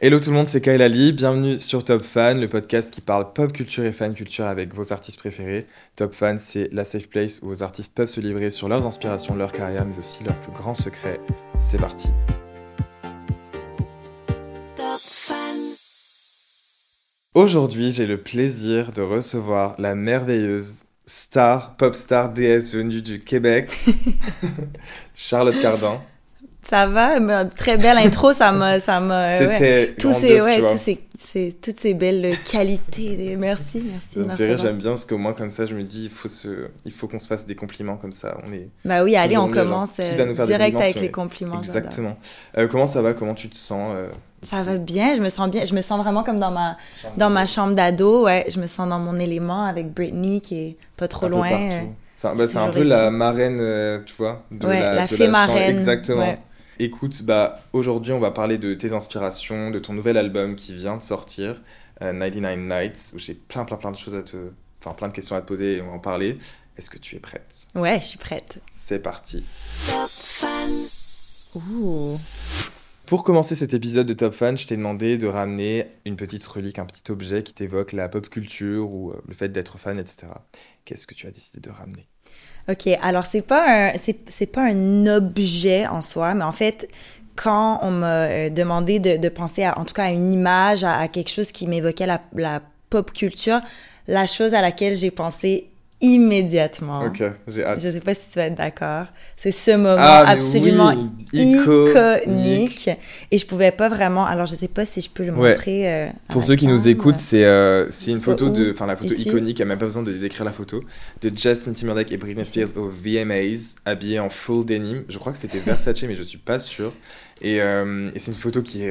Hello tout le monde, c'est Kyle Ali. Bienvenue sur Top Fan, le podcast qui parle pop culture et fan culture avec vos artistes préférés. Top Fan, c'est la safe place où vos artistes peuvent se livrer sur leurs inspirations, leur carrière, mais aussi leurs plus grands secrets. C'est parti. Aujourd'hui, j'ai le plaisir de recevoir la merveilleuse star, pop star déesse venue du Québec, Charlotte Cardin. Ça va, mais très belle intro, ça m'a, ça m'a. C'était tous ces, ouais, tous ces, ces, toutes ces belles qualités. Merci, merci. Merci j'aime bien parce qu'au moins comme ça, je me dis, il faut se, il faut qu'on se fasse des compliments comme ça. On est. Bah oui, allez, on commence euh, direct avec les compliments. Exactement. Euh, comment ça va Comment tu te sens euh, Ça va bien, je me sens bien, je me sens vraiment comme dans ma, dans ma chambre d'ado, ouais. Je me sens dans mon élément avec Britney qui est pas trop un loin. C'est un, bah, un peu la marraine, tu vois. de Ouais, la de fée chambre. marraine, Exactement. ouais. Écoute, bah, aujourd'hui, on va parler de tes inspirations, de ton nouvel album qui vient de sortir, euh, 99 Nights, où j'ai plein, plein, plein de choses à te. Enfin, plein de questions à te poser et on va en parler. Est-ce que tu es prête? Ouais, je suis prête. C'est parti. Ouh. Pour commencer cet épisode de Top Fan, je t'ai demandé de ramener une petite relique, un petit objet qui t'évoque la pop culture ou euh, le fait d'être fan, etc. Qu'est-ce que tu as décidé de ramener? Ok, alors c'est pas un c'est c'est pas un objet en soi, mais en fait quand on m'a euh, demandé de, de penser à en tout cas à une image, à, à quelque chose qui m'évoquait la, la pop culture, la chose à laquelle j'ai pensé immédiatement. Ok, j'ai hâte. Je sais pas si tu vas être d'accord. C'est ce moment Ah, absolument oui, iconique. Et je pouvais pas vraiment. Alors, je sais pas si je peux le Ouais. montrer. euh, Pour ceux qui nous écoutent, c'est euh, c'est une C'est pas photo de, enfin la photo Ici iconique, il n'y a même pas besoin de décrire la photo, de Justin Timberlake et Britney. Spears au VMAs, habillés en full denim. Je crois que c'était Versace, mais je suis pas sûr. Et, euh, et c'est une photo qui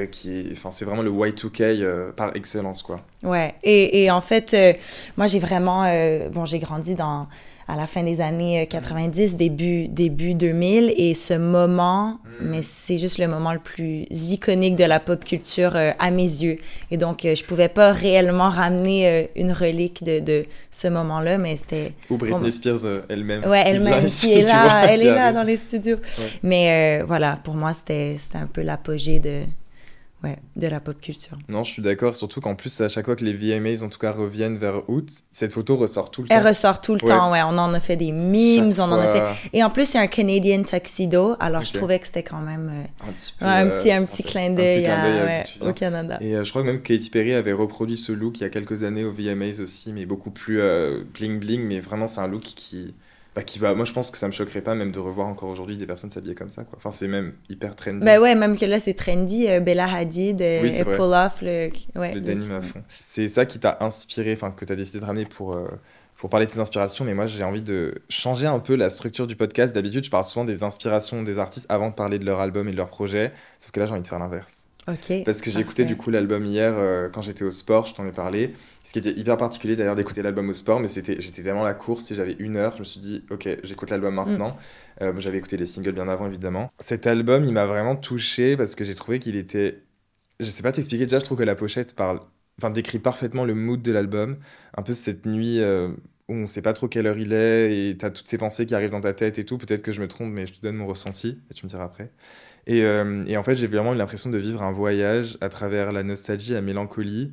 enfin c'est vraiment le Y2K euh, par excellence quoi. Ouais. Et, en fait, euh, moi, j'ai vraiment. bon, j'ai grandi dans à la fin des années euh, 90, début, début 2000. Et ce moment, mais c'est juste le moment le plus iconique de la pop culture euh, à mes yeux. Et donc, euh, je pouvais pas réellement ramener euh, une relique de, de ce moment-là, mais c'était. Ou Britney Bon. Spears euh, elle-même. Ouais, elle-même qui est là, vois, elle qui est là dans les studios. Ouais. Mais euh, voilà, pour moi, c'était un peu l'apogée de, ouais, de la pop culture. Non, je suis d'accord, surtout qu'en plus à chaque fois que les VMAs en tout cas reviennent vers août, cette photo ressort tout le Elle temps. ressort tout le Ouais. temps, ouais. On en a fait des memes, Chaque on en a fait. Et en plus, c'est un Canadian tuxedo, alors je trouvais que c'était quand même euh, Un petit peu. ouais, un euh, petit, un petit clin d'œil à- au Canada. Et euh, je crois que même Katy Perry avait reproduit ce look il y a quelques années au VMAs aussi, mais beaucoup plus euh, bling bling, mais vraiment c'est un look qui, bah, qui va. Moi je pense que ça me choquerait pas même de revoir encore aujourd'hui des personnes s'habiller comme ça, quoi. Enfin c'est même hyper trendy. Ben ouais, même que là, c'est trendy. euh, Bella Hadid, euh, Oui, vrai. pull off le. Ouais, le le- denim à fond. C'est ça qui t'a inspiré, enfin que t'as décidé de ramener pour. euh, pour parler de tes inspirations, mais moi j'ai envie de changer un peu la structure du podcast. D'habitude, je parle souvent des inspirations des artistes avant de parler de leur album et de leur projet, sauf que là j'ai envie de faire l'inverse. Parce que j'ai écouté du coup l'album hier euh, quand j'étais au sport, je t'en ai parlé. Ce qui était hyper particulier d'ailleurs d'écouter l'album au sport, mais c'était j'étais tellement à la course, si j'avais une heure, je me suis dit ok j'écoute l'album maintenant. Euh, j'avais écouté les singles bien avant évidemment. Cet album il m'a vraiment touché parce que j'ai trouvé qu'il était, je sais pas t'expliquer déjà, je trouve que la pochette parle, enfin décrit parfaitement le mood de l'album, un peu cette nuit. euh, où on sait pas trop quelle heure il est et t'as toutes ces pensées qui arrivent dans ta tête et tout. Peut-être que je me trompe, mais je te donne mon ressenti et tu me diras après. Et, euh, et en fait, j'ai vraiment eu l'impression de vivre un voyage à travers la nostalgie, la mélancolie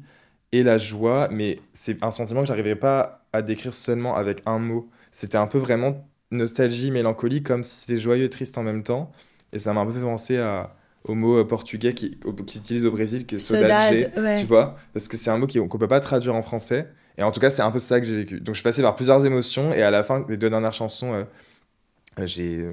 et la joie, mais c'est un sentiment que j'arriverais pas à décrire seulement avec un mot. C'était un peu vraiment nostalgie, mélancolie, comme si c'était joyeux et triste en même temps. Et ça m'a un peu fait penser à, au mot euh, portugais qui, qui s'utilise au Brésil, qui est Saudade, ouais. tu vois Parce que c'est un mot qu'on peut pas traduire en français. Et en tout cas, c'est un peu ça que j'ai vécu. Donc je suis passé par plusieurs émotions, et à la fin des deux dernières chansons, euh, j'ai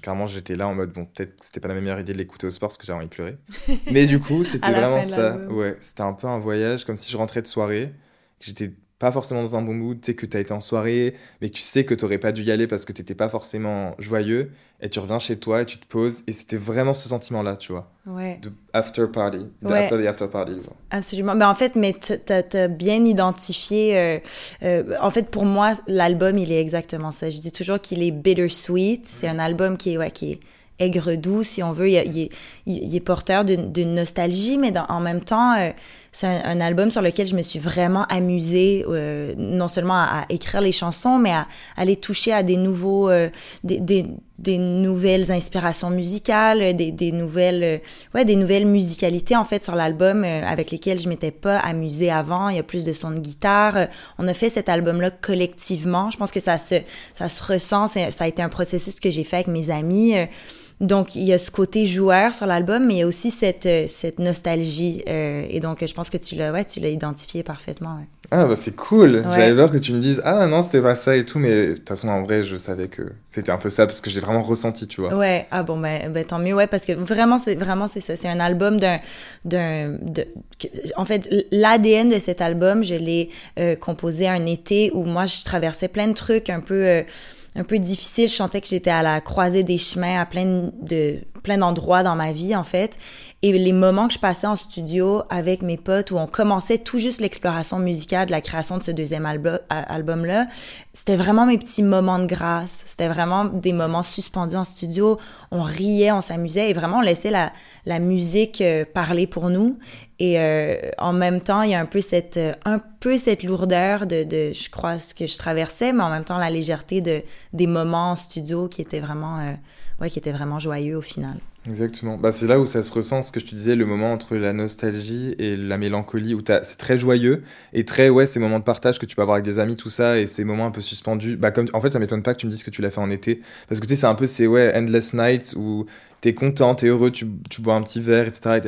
clairement j'étais là en mode bon peut-être que c'était pas la meilleure idée de l'écouter au sport parce que j'avais envie de pleurer. Mais du coup c'était vraiment ça. ouais c'était un peu un voyage comme si je rentrais de soirée j'étais pas forcément dans un bon mood tu sais que t'as été en soirée mais que tu sais que t'aurais pas dû y aller parce que t'étais pas forcément joyeux et tu reviens chez toi et tu te poses et c'était vraiment ce sentiment là tu vois Ouais. de after party de Ouais. after the after party genre. Absolument. Mais en fait, mais t'as as bien identifié. euh, euh, en fait, pour moi, l'album, il est exactement ça. Je dis toujours qu'il est bittersweet. C'est un album qui est, ouais, qui est aigre doux, si on veut. Il, il est, il, il est porteur d'une d'une nostalgie, mais dans- en même temps, euh, c'est un, album sur lequel je me suis vraiment amusée, euh, non seulement à, écrire les chansons, mais à, aller toucher à des nouveaux, euh, des, des, des nouvelles inspirations musicales, des, des nouvelles, euh, ouais, des nouvelles musicalités en fait sur l'album euh, avec lesquelles je m'étais pas amusée avant. Il y a plus de sons de guitare. Euh, On a fait cet album-là collectivement. Je pense que ça se, ça se ressent. Ça a été un processus que j'ai fait avec mes amis. Donc, il y a ce côté joueur sur l'album, mais il y a aussi cette, euh, cette nostalgie. euh, et donc, je pense que tu l'as ouais, tu l'as identifié parfaitement. ouais. ah bah c'est cool Ouais. j'avais peur que tu me dises ah non c'était pas ça et tout mais de toute façon en vrai je savais que c'était un peu ça parce que j'ai vraiment ressenti tu vois Ouais, ah bon, ben, ben tant mieux, ouais, parce que vraiment, c'est vraiment c'est ça. C'est un album d'un. d'un de, que- en fait, l'ADN de cet album, je l'ai euh, composé un été où moi, je traversais plein de trucs un peu. euh, un peu difficiles. Je sentais que j'étais à la croisée des chemins à plein de plein d'endroits dans ma vie en fait. Et les moments que je passais en studio avec mes potes où on commençait tout juste l'exploration musicale de la création de ce deuxième album album là c'était vraiment mes petits moments de grâce. C'était vraiment des moments suspendus en studio. On riait on s'amusait et vraiment on laissait la la musique euh, parler pour nous. Et euh, en même temps il y a un peu cette euh, un peu cette lourdeur de, je crois ce que je traversais mais en même temps la légèreté de des moments en studio qui étaient vraiment euh, ouais qui étaient vraiment joyeux au final Exactement. Bah, c'est là où ça se ressent, ce que je te disais, le moment entre la nostalgie et la mélancolie, où c'est très joyeux et très, ouais, ces moments de partage que tu peux avoir avec des amis, tout ça, et ces moments un peu suspendus. Bah, comme, en fait, ça m'étonne pas que tu me dises que tu l'as fait en été. Parce que tu sais, c'est un peu ces, ouais, endless nights où t'es content, t'es heureux, tu, tu bois un petit verre, etc.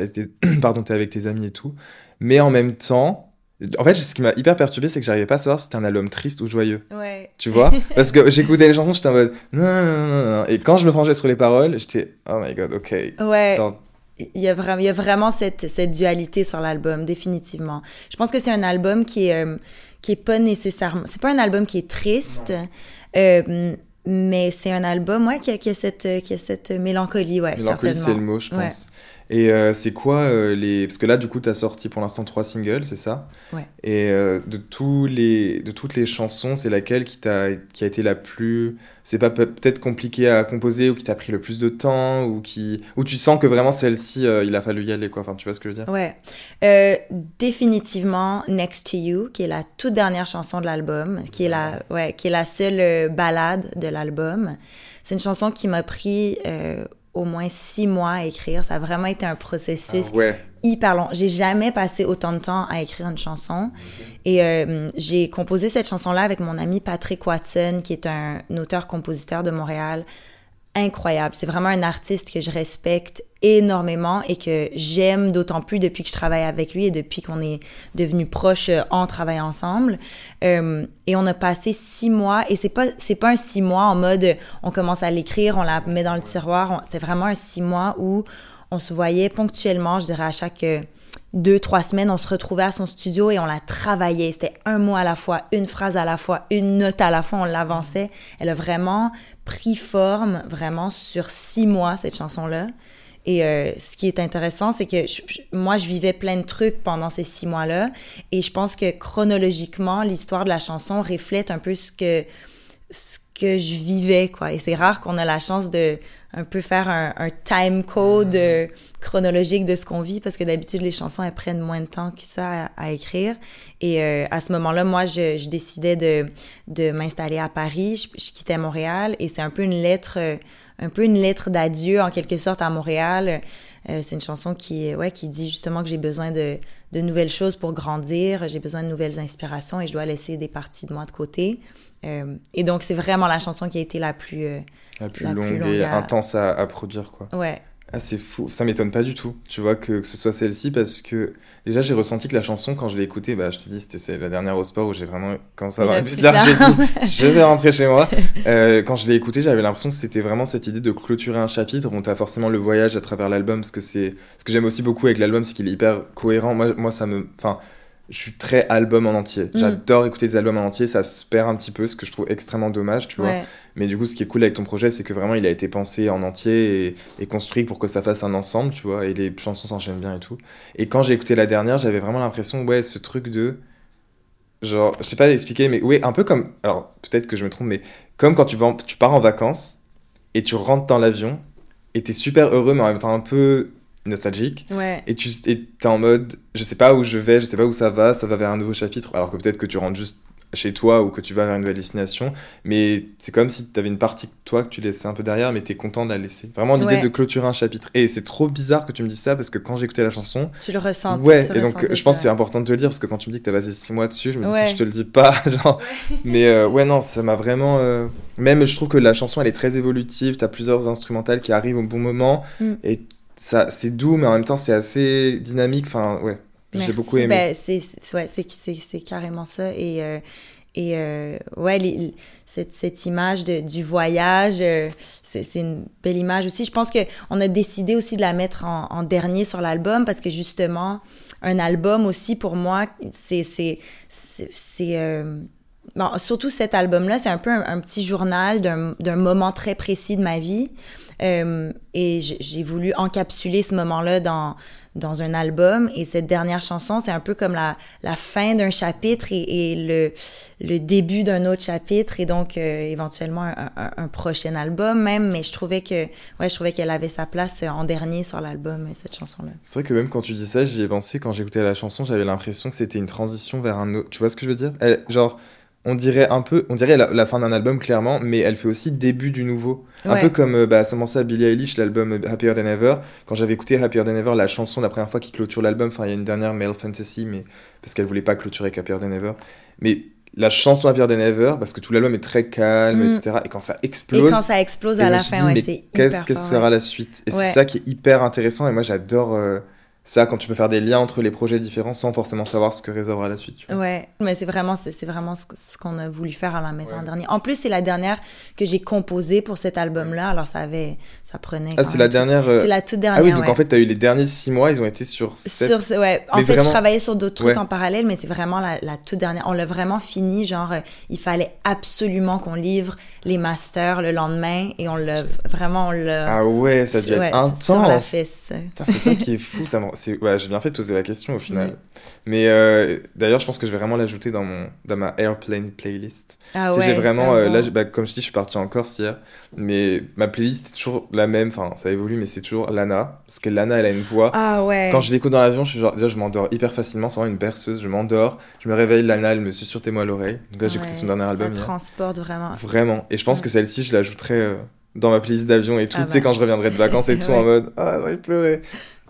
Et pardon, t'es avec tes amis et tout. Mais en même temps, en fait, ce qui m'a hyper perturbé, c'est que j'arrivais pas à savoir si c'était un album triste ou joyeux. ouais Tu vois Parce que j'écoutais les chansons, j'étais en mode non, non, non, non. Et quand je me penchais sur les paroles, j'étais oh my god, ok. ouais Genre, Il y a vraiment, il y a vraiment cette, cette dualité sur l'album, définitivement. Je pense que c'est un album qui est, euh, qui est pas nécessairement, c'est pas un album qui est triste, euh, mais c'est un album, ouais, qui a, qui a cette, qui a cette mélancolie, ouais, Mélancolie, c'est le mot, je Ouais. Et euh, c'est quoi euh, les... Parce que là, du coup, tu as sorti pour l'instant trois singles, c'est ça? Ouais. Et euh, de, tous les... de toutes les chansons, c'est laquelle qui, t'a... qui a été la plus... C'est pas pe- peut-être compliqué à composer ou qui t'a pris le plus de temps ou qui... Ou tu sens que vraiment celle-ci, il a fallu y aller, quoi. Enfin, tu vois ce que je veux dire? Ouais. Définitivement Next to You, qui est la toute dernière chanson de l'album, qui est la, ouais, qui est la seule balade de l'album. C'est une chanson qui m'a pris au moins six mois à écrire. Ça a vraiment été un processus Ah ouais. hyper long. J'ai jamais passé autant de temps à écrire une chanson. Et euh, j'ai composé cette chanson-là avec mon ami Patrick Watson, qui est un auteur-compositeur de Montréal incroyable. C'est vraiment un artiste que je respecte énormément et que j'aime d'autant plus depuis que je travaille avec lui et depuis qu'on est devenus proches euh, en travaillant ensemble. Euh, et on a passé six mois et c'est pas c'est pas un six mois en mode euh, on commence à l'écrire, on la met dans le tiroir. C'était vraiment un six mois où on se voyait ponctuellement, je dirais à chaque deux, trois semaines, on se retrouvait à son studio et on la travaillait. C'était un mot à la fois, une phrase à la fois, une note à la fois, on l'avançait. Elle a vraiment pris forme, vraiment, sur six mois, cette chanson-là. Et euh, ce qui est intéressant, c'est que moi, je vivais plein de trucs pendant ces six mois-là. Et je pense que chronologiquement, l'histoire de la chanson reflète un peu ce que, que je vivais, quoi. Et c'est rare qu'on a la chance de un peu faire un, un time code mm-hmm. euh, chronologique de ce qu'on vit parce que d'habitude les chansons elles prennent moins de temps que ça à, écrire. Et euh, à ce moment-là moi je, je décidais de, de m'installer à Paris. Je, je, quittais Montréal et c'est un peu une lettre euh, un peu une lettre d'adieu en quelque sorte à Montréal. C'est une chanson qui ouais qui dit justement que j'ai besoin de, de nouvelles choses pour grandir. J'ai besoin de nouvelles inspirations et je dois laisser des parties de moi de côté et donc c'est vraiment la chanson qui a été la plus la plus, longue, et intense à, à, produire, quoi. Ouais. Ah, c'est fou, ça m'étonne pas du tout, tu vois, que, que ce soit celle-ci, parce que déjà j'ai ressenti que la chanson, quand je l'ai écoutée, bah, je te dis, c'était la dernière au sport où j'ai vraiment, quand ça va plus large, j'ai dit, je vais rentrer chez moi. Euh, quand je l'ai écoutée, j'avais l'impression que c'était vraiment cette idée de clôturer un chapitre. Bon, t'as forcément le voyage à travers l'album, parce que c'est. Ce que j'aime aussi beaucoup avec l'album, c'est qu'il est hyper cohérent. Moi, moi ça me. Enfin, je suis très album en entier. Mm. J'adore écouter des albums en entier, ça se perd un petit peu, ce que je trouve extrêmement dommage, tu vois. Mais du coup, ce qui est cool avec ton projet, c'est que vraiment, il a été pensé en entier et, construit pour que ça fasse un ensemble, tu vois, et les chansons s'enchaînent bien et tout. Et quand j'ai écouté la dernière, j'avais vraiment l'impression, ouais, ce truc de. Genre, je sais pas expliquer, mais ouais, un peu comme. Alors, peut-être que je me trompe, mais comme quand tu, vas tu pars en vacances et tu rentres dans l'avion et t'es super heureux, mais en même temps un peu nostalgique. Et tu es en mode, je sais pas où je vais, je sais pas où ça va, ça va vers un nouveau chapitre. Alors que peut-être que tu rentres juste chez toi ou que tu vas vers une nouvelle destination. Mais c'est comme si tu avais une partie de toi que tu laissais un peu derrière, mais tu es content de la laisser. Vraiment l'idée de clôturer un chapitre. Et c'est trop bizarre que tu me dises ça parce que quand j'écoutais la chanson. Tu le ressens. Ouais, et donc je pense que c'est important de te le dire parce que quand tu me dis que tu as passé six mois dessus, je me dis si je te le dis pas. genre... Mais euh, ouais, non, ça m'a vraiment. Euh, même je trouve que la chanson elle est très évolutive. Tu as plusieurs instrumentales qui arrivent au bon moment. Mm. Et ça, c'est doux, mais en même temps, c'est assez dynamique. Enfin, ouais, j'ai beaucoup aimé. Ben, c'est, ouais, c'est, carrément ça. Et, euh, et euh, ouais, cette, cette, image de, du voyage, euh, c'est, une belle image aussi. Je pense qu'on a décidé aussi de la mettre en, en dernier sur l'album parce que justement, un album aussi, pour moi, c'est. c'est bon, surtout cet album-là, c'est un peu un, petit journal d'un, d'un moment très précis de ma vie. Euh, et j'ai voulu encapsuler ce moment-là dans, dans un album. Et cette dernière chanson, c'est un peu comme la, la fin d'un chapitre et, le, le début d'un autre chapitre. Et donc, euh, éventuellement, un, un, prochain album même. Mais je trouvais que, ouais, je trouvais qu'elle avait sa place en dernier sur l'album, cette chanson-là. C'est vrai que même quand tu dis ça, j'y ai pensé. Quand j'écoutais la chanson, j'avais l'impression que c'était une transition vers un autre. Tu vois ce que je veux dire? Genre on dirait un peu, on dirait la, fin d'un album clairement, mais elle fait aussi début du nouveau. Un peu comme euh, bah, à Billie Eilish, l'album Happier Than Ever. Quand j'avais écouté Happier Than Ever, la chanson, la première fois qui clôture l'album, enfin il y a une dernière Male Fantasy, mais parce qu'elle voulait pas clôturer avec Happier Than Ever. Mais la chanson Happier Than Ever, parce que tout l'album est très calme, mm. etc. Et quand ça explose. Et quand ça explose à la fin, ouais, c'est Qu'est-ce que sera la suite? Et c'est ça qui est hyper intéressant. Et moi, j'adore. Euh, ça quand tu peux faire des liens entre les projets différents sans forcément savoir ce que réservera la suite. Ouais, mais c'est vraiment, c'est, vraiment ce, qu'on a voulu faire à la mettre en dernier. En plus, c'est la dernière que j'ai composée pour cet album-là, alors ça avait, ça prenait. Ah, c'est la dernière. Euh, c'est la toute dernière. Ah oui, donc en fait, tu as eu les derniers six mois, ils ont été sur. Sur, ouais. En fait, je travaillais sur d'autres trucs en parallèle, mais c'est vraiment la, la, toute dernière. On l'a vraiment fini, genre, euh, il fallait absolument qu'on livre les masters le lendemain et on l'a vraiment, on l'a. Ah ouais, ça devient ouais, intense. Sur la fesse. C'est ça qui est fou, ça ouais, j'ai bien fait de poser la question au final. Mais euh, d'ailleurs, je pense que je vais vraiment l'ajouter dans, mon, dans ma Airplane playlist. Ah ouais, j'ai vraiment, euh, là, bah, comme je dis, je suis parti en Corse hier, mais ma playlist est toujours la même, enfin, ça évolue, mais c'est toujours Lana, parce que Lana, elle a une voix. Ah ouais. Quand je l'écoute dans l'avion, je suis genre, déjà, je m'endors hyper facilement, c'est vraiment une berceuse, je m'endors, je me réveille, Lana, elle me susurre tes mots à l'oreille. Donc là, j'ai écouté son dernier album. Ça transporte vraiment. Vraiment. Et je pense que celle-ci, je l'ajouterai. Euh, dans ma playlist d'avion et tout, ah tu sais, bah. quand je reviendrai de vacances et tout, en mode, ah, j'ai pleuré.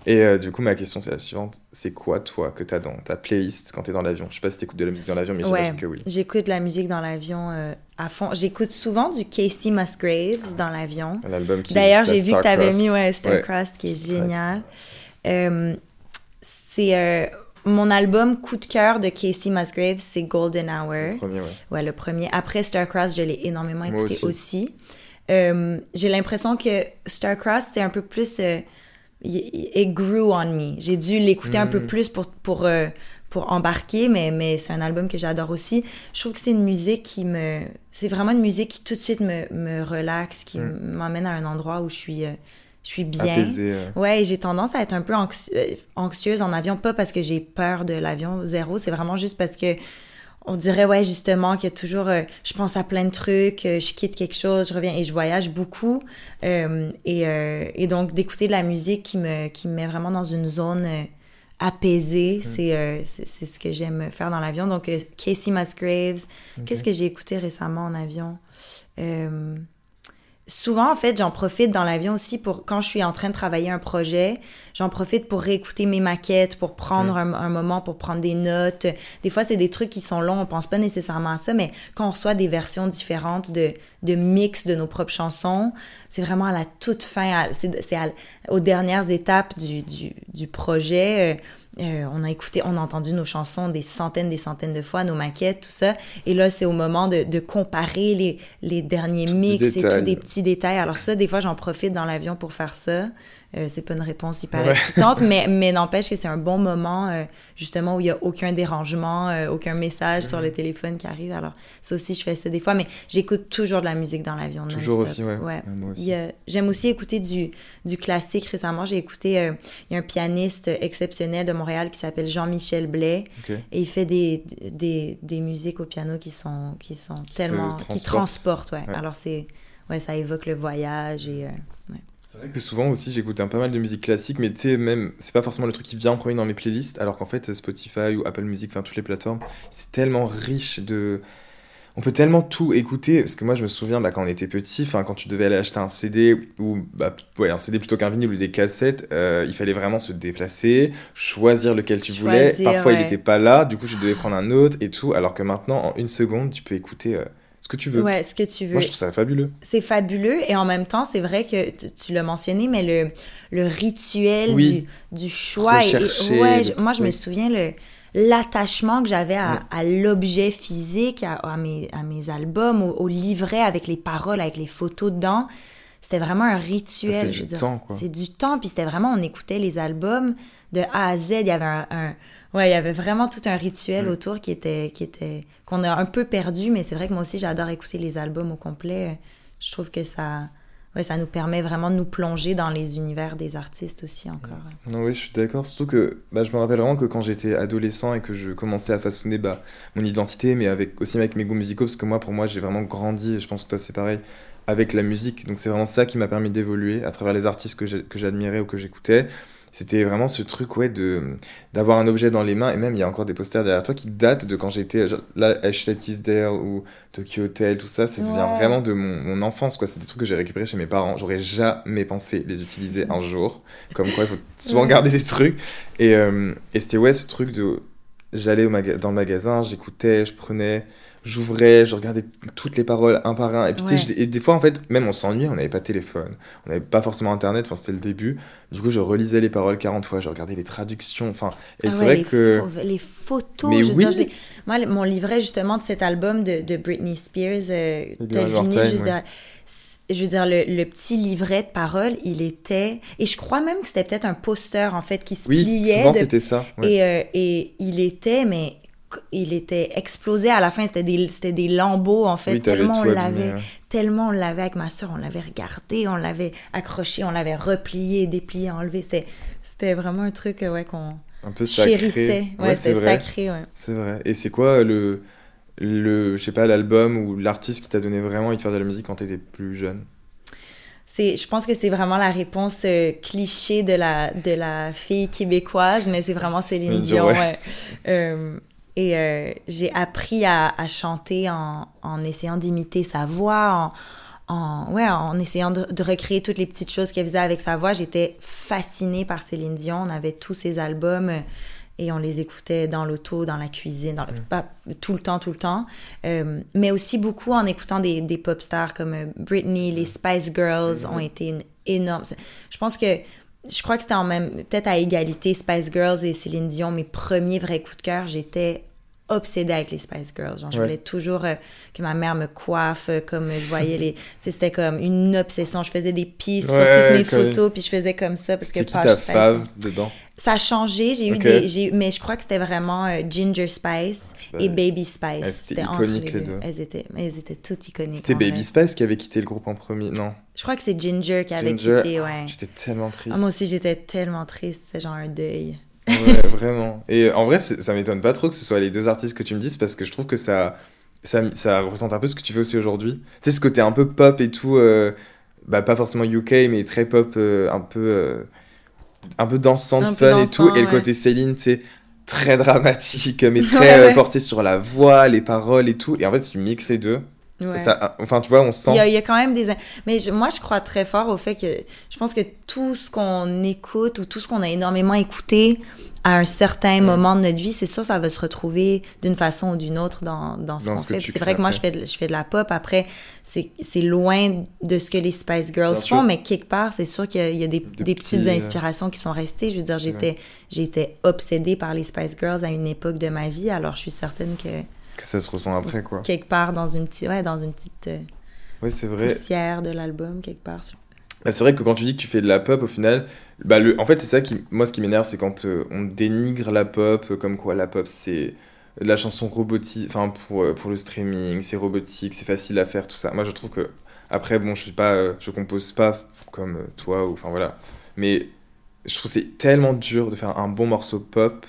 Et euh, du coup, ma question, c'est la suivante. C'est quoi, toi, que tu as dans ta playlist quand tu es dans l'avion? Je sais pas si tu écoutes de la musique dans l'avion, mais j'imagine que oui. J'écoute de la musique dans l'avion euh, à fond. J'écoute souvent du Casey Musgraves dans l'avion. L'album qui D'ailleurs, j'ai vu que tu avais mis ouais, Starcross, qui est génial. Euh, c'est mon album coup de cœur de Casey Musgraves, c'est Golden Hour. Le premier, ouais. Ouais, le premier. Après Starcross, je l'ai énormément écouté aussi. j'ai l'impression que Starcross, c'est un peu plus it grew on me. J'ai dû l'écouter un peu mm. plus pour, pour, euh, pour embarquer, mais, mais c'est un album que j'adore aussi. Je trouve que c'est une musique qui me... C'est vraiment une musique qui tout de suite me, me relaxe, qui mm. m'emmène à un endroit où je suis, euh, je suis bien. Apaisé, euh. Ouais, et j'ai tendance à être un peu anxi- euh, anxieuse en avion, pas parce que j'ai peur de l'avion zéro, c'est vraiment juste parce que on dirait, ouais, justement, qu'il y a toujours, euh, je pense à plein de trucs, euh, je quitte quelque chose, je reviens et je voyage beaucoup. Et, et donc, d'écouter de la musique qui me, qui me met vraiment dans une zone apaisée, c'est, euh, c'est, c'est ce que j'aime faire dans l'avion. Donc, Casey Musgraves, qu'est-ce que j'ai écouté récemment en avion? Souvent, en fait, j'en profite dans l'avion aussi pour, quand je suis en train de travailler un projet, j'en profite pour réécouter mes maquettes, pour prendre un, un moment, pour prendre des notes. Des fois, c'est des trucs qui sont longs, on pense pas nécessairement à ça, mais quand on reçoit des versions différentes de, de mix de nos propres chansons, c'est vraiment à la toute fin, c'est aux dernières étapes du, du, du projet. euh, euh, on a écouté, on a entendu nos chansons des centaines, des centaines de fois, nos maquettes, tout ça. Et là, c'est au moment de, de comparer les, les derniers mix et tous des petits détails. Alors ça, des fois, j'en profite dans l'avion pour faire ça. Euh, c'est pas une réponse hyper Ouais. excitante, mais, mais n'empêche que c'est un bon moment, euh, justement, où il y a aucun dérangement, euh, aucun message sur le téléphone qui arrive. Alors ça aussi, je fais ça des fois, mais j'écoute toujours de la musique dans l'avion. Toujours aussi, ouais. ouais. J'aime aussi écouter du, du classique. Récemment, j'ai écouté, euh, il y a un pianiste exceptionnel de Montréal qui s'appelle Jean-Michel Blais. Et il fait des, des, des musiques au piano qui sont, qui sont tellement. qui transportent. transportent, ouais. Ouais. Alors, c'est. Ouais, ça évoque le voyage et. euh, ouais. C'est vrai que souvent aussi j'écoute un pas mal de musique classique, mais tu sais, même, c'est pas forcément le truc qui vient en premier dans mes playlists, alors qu'en fait Spotify ou Apple Music, enfin toutes les plateformes, c'est tellement riche de. On peut tellement tout écouter, parce que moi je me souviens bah, quand on était petit, enfin quand tu devais aller acheter un CD, ou bah, ouais, un CD plutôt qu'un vinyle ou des cassettes, euh, il fallait vraiment se déplacer, choisir lequel tu voulais. Parfois il n'était pas là, du coup tu devais prendre un autre et tout, alors que maintenant en une seconde tu peux écouter euh, ce que tu veux. Ouais, ce que tu veux. Moi je trouve ça fabuleux. C'est fabuleux et en même temps, c'est vrai que tu, tu l'as mentionné, mais le, le rituel Oui. du, du choix. et- ouais, je- moi, je me souviens le l'attachement que j'avais à, l'objet physique, à, à mes, à mes albums, au, au livret avec les paroles, avec les photos dedans. C'était vraiment un rituel. Ah, c'est du dire. temps, quoi. C'est du temps, puis c'était vraiment, on écoutait les albums de A à Z. Il y avait un, un- ouais, il y avait vraiment tout un rituel autour qui était, qui était, qu'on a un peu perdu, mais c'est vrai que moi aussi, j'adore écouter les albums au complet. Je trouve que ça, ouais, ça nous permet vraiment de nous plonger dans les univers des artistes aussi encore. Non, oui, je suis d'accord. Surtout que bah, je me rappelle vraiment que quand j'étais adolescent et que je commençais à façonner bah, mon identité, mais avec, aussi avec mes goûts musicaux, parce que moi, pour moi, j'ai vraiment grandi, et je pense que toi, c'est pareil, avec la musique. Donc, c'est vraiment ça qui m'a permis d'évoluer à travers les artistes que j'admirais ou que j'écoutais. C'était vraiment ce truc, ouais, de, d'avoir un objet dans les mains. Et même, il y a encore des posters derrière toi qui datent de quand j'étais, là, Hashtag Tisdale ou Tokyo Hotel, tout ça. Ça vient vraiment de mon, mon enfance, quoi. C'est des trucs que j'ai récupérés chez mes parents. J'aurais jamais pensé les utiliser un jour. Comme quoi, il faut souvent garder des trucs. Et, euh, et c'était, ouais, ce truc de. J'allais maga- dans le magasin, j'écoutais, je prenais, j'ouvrais, je regardais toutes les paroles un par un. Et puis, Ouais. je- et des fois, en fait, même on s'ennuyait, on n'avait pas de téléphone, on n'avait pas forcément internet, enfin, c'était le début. Du coup, je relisais les paroles 40 fois, je regardais les traductions, enfin. Et Ah c'est ouais, vrai les que. les photos, Mais je veux oui. dire, moi, mon livret justement de cet album de, de Britney Spears, euh, je veux ouais. dire, c'est- je veux dire, le, le petit livret de paroles, il était... Et je crois même que c'était peut-être un poster, en fait, qui se Oui, pliait. souvent, de- c'était ça. Et, euh, et il était, mais il était explosé à la fin. C'était des, c'était des lambeaux, en fait. Oui, tellement, on l'avait, ouais. tellement on l'avait avec ma soeur. On l'avait regardé, on l'avait accroché, on l'avait replié, déplié, enlevé. C'était, c'était vraiment un truc euh, ouais, qu'on Un peu sacré. chérissait. Ouais, c'est sacré, ouais. C'est vrai. Et c'est quoi le, le, je sais pas, l'album ou l'artiste qui t'a donné vraiment envie de faire de la musique quand t'étais plus jeune? C'est, je pense que c'est vraiment la réponse euh, cliché de la, de la fille québécoise, mais c'est vraiment Céline Dion. Ouais. Euh, et euh, j'ai appris à, à chanter en, en essayant d'imiter sa voix, en, en, ouais, en essayant de, de recréer toutes les petites choses qu'elle faisait avec sa voix. J'étais fascinée par Céline Dion. On avait tous ses albums euh, et on les écoutait dans l'auto, dans la cuisine, dans le- pas tout le temps, tout le temps. Euh, mais aussi beaucoup en écoutant des, des pop stars comme Britney, les Spice Girls ont été une énorme. Je pense que je crois que c'était en même peut-être à égalité Spice Girls et Céline Dion mes premiers vrais coups de cœur j'étais obsédée avec les Spice Girls. Genre, je Ouais. voulais toujours euh, que ma mère me coiffe, euh, comme je voyais les... c'était comme une obsession. Je faisais des pistes sur toutes mes photos, puis je faisais comme ça parce que C'est qui Posh ta fave dedans? Ça a changé. J'ai eu des... j'ai- Mais je crois que c'était vraiment euh, Ginger Spice et Baby Spice. C'était entre iconiques, les les deux. Elles étaient, elles étaient toutes iconiques. C'était Baby vrai. Spice qui avait quitté le groupe en premier. Non? Je crois que c'est Ginger qui avait quitté, ouais. J'étais tellement triste. Ah, moi aussi, j'étais tellement triste. C'était genre un deuil. Ouais, vraiment. Et en vrai, ça m'étonne pas trop que ce soit les deux artistes que tu me dises parce que je trouve que ça, ça, ça représente un peu ce que tu fais aussi aujourd'hui. Tu sais, ce côté un peu pop et tout, euh, bah, pas forcément UK, mais très pop, euh, un peu, euh, un peu dansante, Un peu fun et tout. Et le côté Céline, tu sais, très dramatique, mais très euh, ouais. porté sur la voix, les paroles et tout. Et en fait, si tu mixes les deux, Ouais. ça, enfin, tu vois, on sent. Il y, a, il y a quand même des... Mais je- moi, je crois très fort au fait que je pense que tout ce qu'on écoute ou tout ce qu'on a énormément écouté à un certain moment de notre vie, c'est sûr, ça va se retrouver d'une façon ou d'une autre dans, dans ce Dans qu'on ce fait. C'est vrai que moi, je fais, de, je fais de la pop. Après, c'est c'est loin de ce que les Spice Girls Bien font, sûr. mais quelque part, c'est sûr qu'il y a, il y a des, Des des petites petits, euh, inspirations qui sont restées. Je veux dire, j'étais j'étais obsédée par les Spice Girls à une époque de ma vie, alors je suis certaine que Que ça se ressent après, quoi. quelque part dans une petite, ouais, dans une petite euh, Ouais, c'est vrai. poussière de l'album, quelque part. sur- Bah, c'est vrai que quand tu dis que tu fais de la pop, au final, bah, le, en fait, c'est ça qui, moi, ce qui m'énerve, c'est quand euh, on dénigre la pop, euh, comme quoi la pop, c'est la chanson robotique, enfin, pour, euh, pour le streaming, c'est robotique, c'est facile à faire, tout ça. Moi, je trouve que, après, bon, je suis pas, je compose pas comme toi, ou, enfin, voilà. Mais je trouve que c'est tellement dur de faire un bon morceau pop,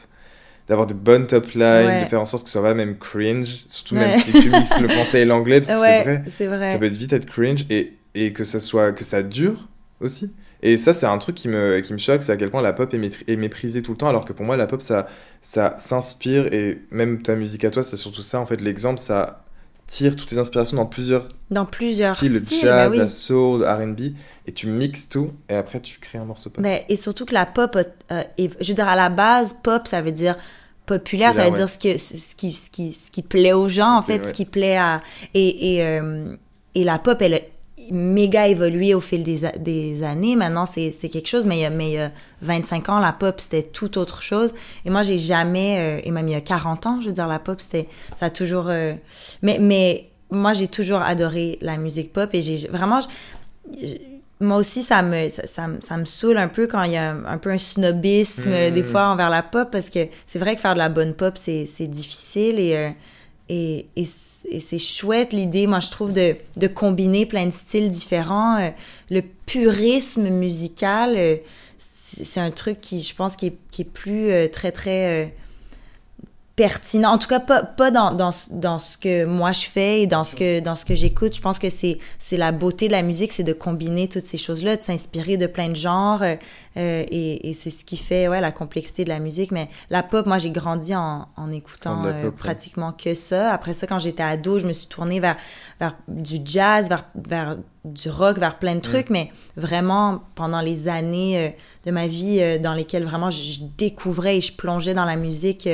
d'avoir de bonnes top lines, Ouais. de faire en sorte que ce soit pas même cringe, surtout Ouais. même si tu mixes le français et l'anglais, parce que c'est vrai Ouais, c'est vrai. ça peut être vite être cringe et, et que ça soit que ça dure aussi et ça c'est un truc qui me, qui me choque c'est à quel point la pop est, est méprisée tout le temps alors que pour moi la pop ça, ça s'inspire et même ta musique à toi c'est surtout ça en fait l'exemple ça tire toutes tes inspirations dans plusieurs Dans plusieurs styles, styles, le jazz, ben oui. soul, R&B et tu mixes tout et après tu crées un morceau pop Ben, et surtout que la pop, a- est- je veux dire, à la base, pop, ça veut dire populaire, ça veut dire ce, que, ce, qui, ce, qui, ce qui plaît aux gens, en fait, ouais. ce qui plaît à... Et, et, euh, et la pop, elle méga évolué au fil des, a- des années. Maintenant, c'est c'est quelque chose, mais il, y a, mais il y a 25 ans, la pop, c'était tout autre chose. Et moi, j'ai jamais... euh, et même il y a 40 ans, je veux dire, la pop, c'était... Ça a toujours... euh, mais, mais moi, j'ai toujours adoré la musique pop et j'ai vraiment... moi aussi, ça me, ça, ça me- ça me saoule un peu quand il y a un, un peu un snobisme euh, Mm. des fois envers la pop parce que c'est vrai que faire de la bonne pop, c'est c'est difficile et, euh, et, et, et c'est chouette l'idée, moi je trouve, de, de combiner plein de styles différents. Euh, le purisme musical, euh, c'est un truc qui, je pense, qui est, plus euh, très, très... pertinent. En tout cas, pas, pas dans, dans, ce- dans ce que moi je fais et dans ce que, dans ce que j'écoute. Je pense que c'est, c'est la beauté de la musique, c'est de combiner toutes ces choses-là, de s'inspirer de plein de genres. euh, euh, et, et c'est ce qui fait ouais, la complexité de la musique. Mais la pop, moi, j'ai grandi en, en écoutant euh, pop, ouais. pratiquement que ça. Après ça, quand j'étais ado, je me suis tournée vers, vers du jazz, vers, vers du rock, vers plein de trucs. Mais vraiment, pendant les années euh, de ma vie dans lesquelles vraiment je, je découvrais et je plongeais dans la musique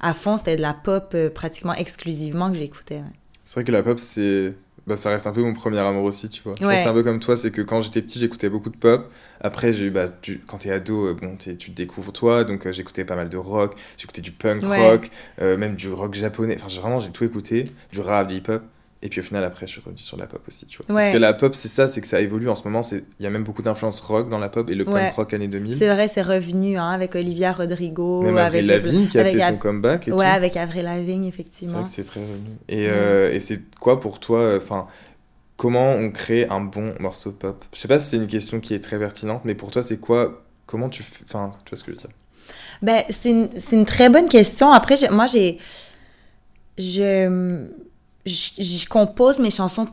à fond, c'était de la pop euh, pratiquement exclusivement que j'écoutais. ouais. c'est vrai que la pop c'est bah, ça reste un peu mon premier amour aussi tu vois je pense Ouais. c'est un peu comme toi c'est que quand j'étais petit j'écoutais beaucoup de pop après j'ai eu bah tu, quand t'es ado euh, bon tu te découvres toi donc euh, j'écoutais pas mal de rock j'écoutais du punk Ouais. rock euh, même du rock japonais enfin vraiment j'ai tout écouté du rap du hip hop et puis au final après je suis revenu sur la pop aussi tu vois parce Ouais. que la pop c'est ça c'est que ça évolue en ce moment il y a même beaucoup d'influence rock dans la pop et le Ouais. punk rock années 2000 C'est vrai, c'est revenu hein, avec Olivia Rodrigo. même avec Avril Lavigne qui a avec fait Av- son comeback et Ouais, tout avec Avril Lavigne, effectivement. c'est très revenu. Et, euh, et c'est quoi pour toi, enfin, comment on crée un bon morceau pop? Je sais pas si c'est une question qui est très pertinente, mais pour toi, c'est quoi Comment tu fais Enfin, tu vois ce que je veux dire? Ben, c'est une, une très bonne question. Après, moi, j'ai. Je. Je, je compose mes chansons,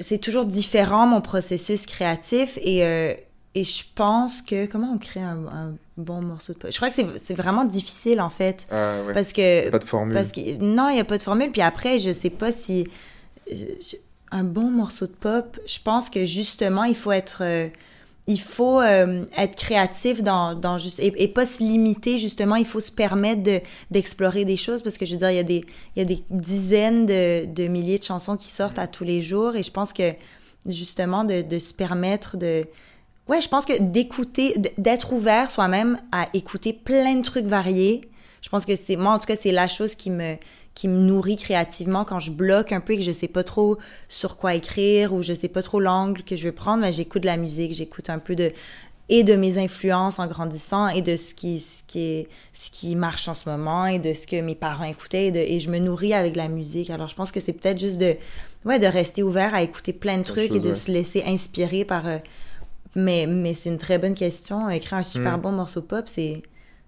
c'est toujours différent mon processus créatif et, euh, et je pense que comment on crée un, un bon morceau de pop. Je crois que c'est vraiment difficile en fait Ah ouais. parce que Y a pas de formule. parce que non, il n'y a pas de formule. Puis après, je sais pas si je- un bon morceau de pop. Je pense que justement, il faut être euh, il faut euh, être créatif dans, juste et, pas se limiter justement. Il faut se permettre de d'explorer des choses parce que je veux dire il y a des il des dizaines de, milliers de chansons qui sortent à tous les jours et je pense que justement de, de se permettre de ouais je pense que d'écouter d'être ouvert soi-même à écouter plein de trucs variés je pense que c'est moi en tout cas c'est la chose qui me qui me nourrit créativement quand je bloque un peu et que je sais pas trop sur quoi écrire ou je sais pas trop l'angle que je veux prendre, mais j'écoute de la musique, j'écoute un peu de et de mes influences en grandissant et de ce qui, ce qui, est, ce qui marche en ce moment et de ce que mes parents écoutaient et, de, et je me nourris avec la musique. Alors je pense que c'est peut-être juste de, ouais, de rester ouvert à écouter plein de trucs et de se laisser inspirer par... euh, mais mais c'est une très bonne question. Écrire un super Mm. bon morceau pop, c'est...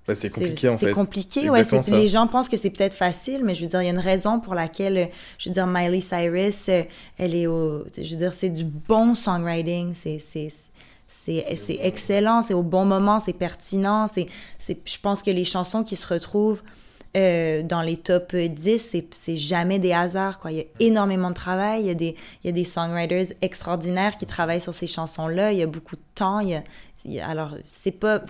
Bah, c'est compliqué, en fait. C'est compliqué, ouais. Les gens pensent que c'est peut-être facile, mais je veux dire, il y a une raison pour laquelle, je veux dire, Miley Cyrus, euh, elle est au... Je veux dire, c'est du bon songwriting, c'est... c'est c'est c'est excellent, c'est au bon moment, c'est pertinent, c'est c'est je pense que les chansons qui se retrouvent euh, dans les top 10, c'est c'est jamais des hasards quoi. Il y a énormément de travail, il y a des il y a des songwriters extraordinaires qui travaillent sur ces chansons-là, il y a beaucoup de temps, il y a- alors c'est pas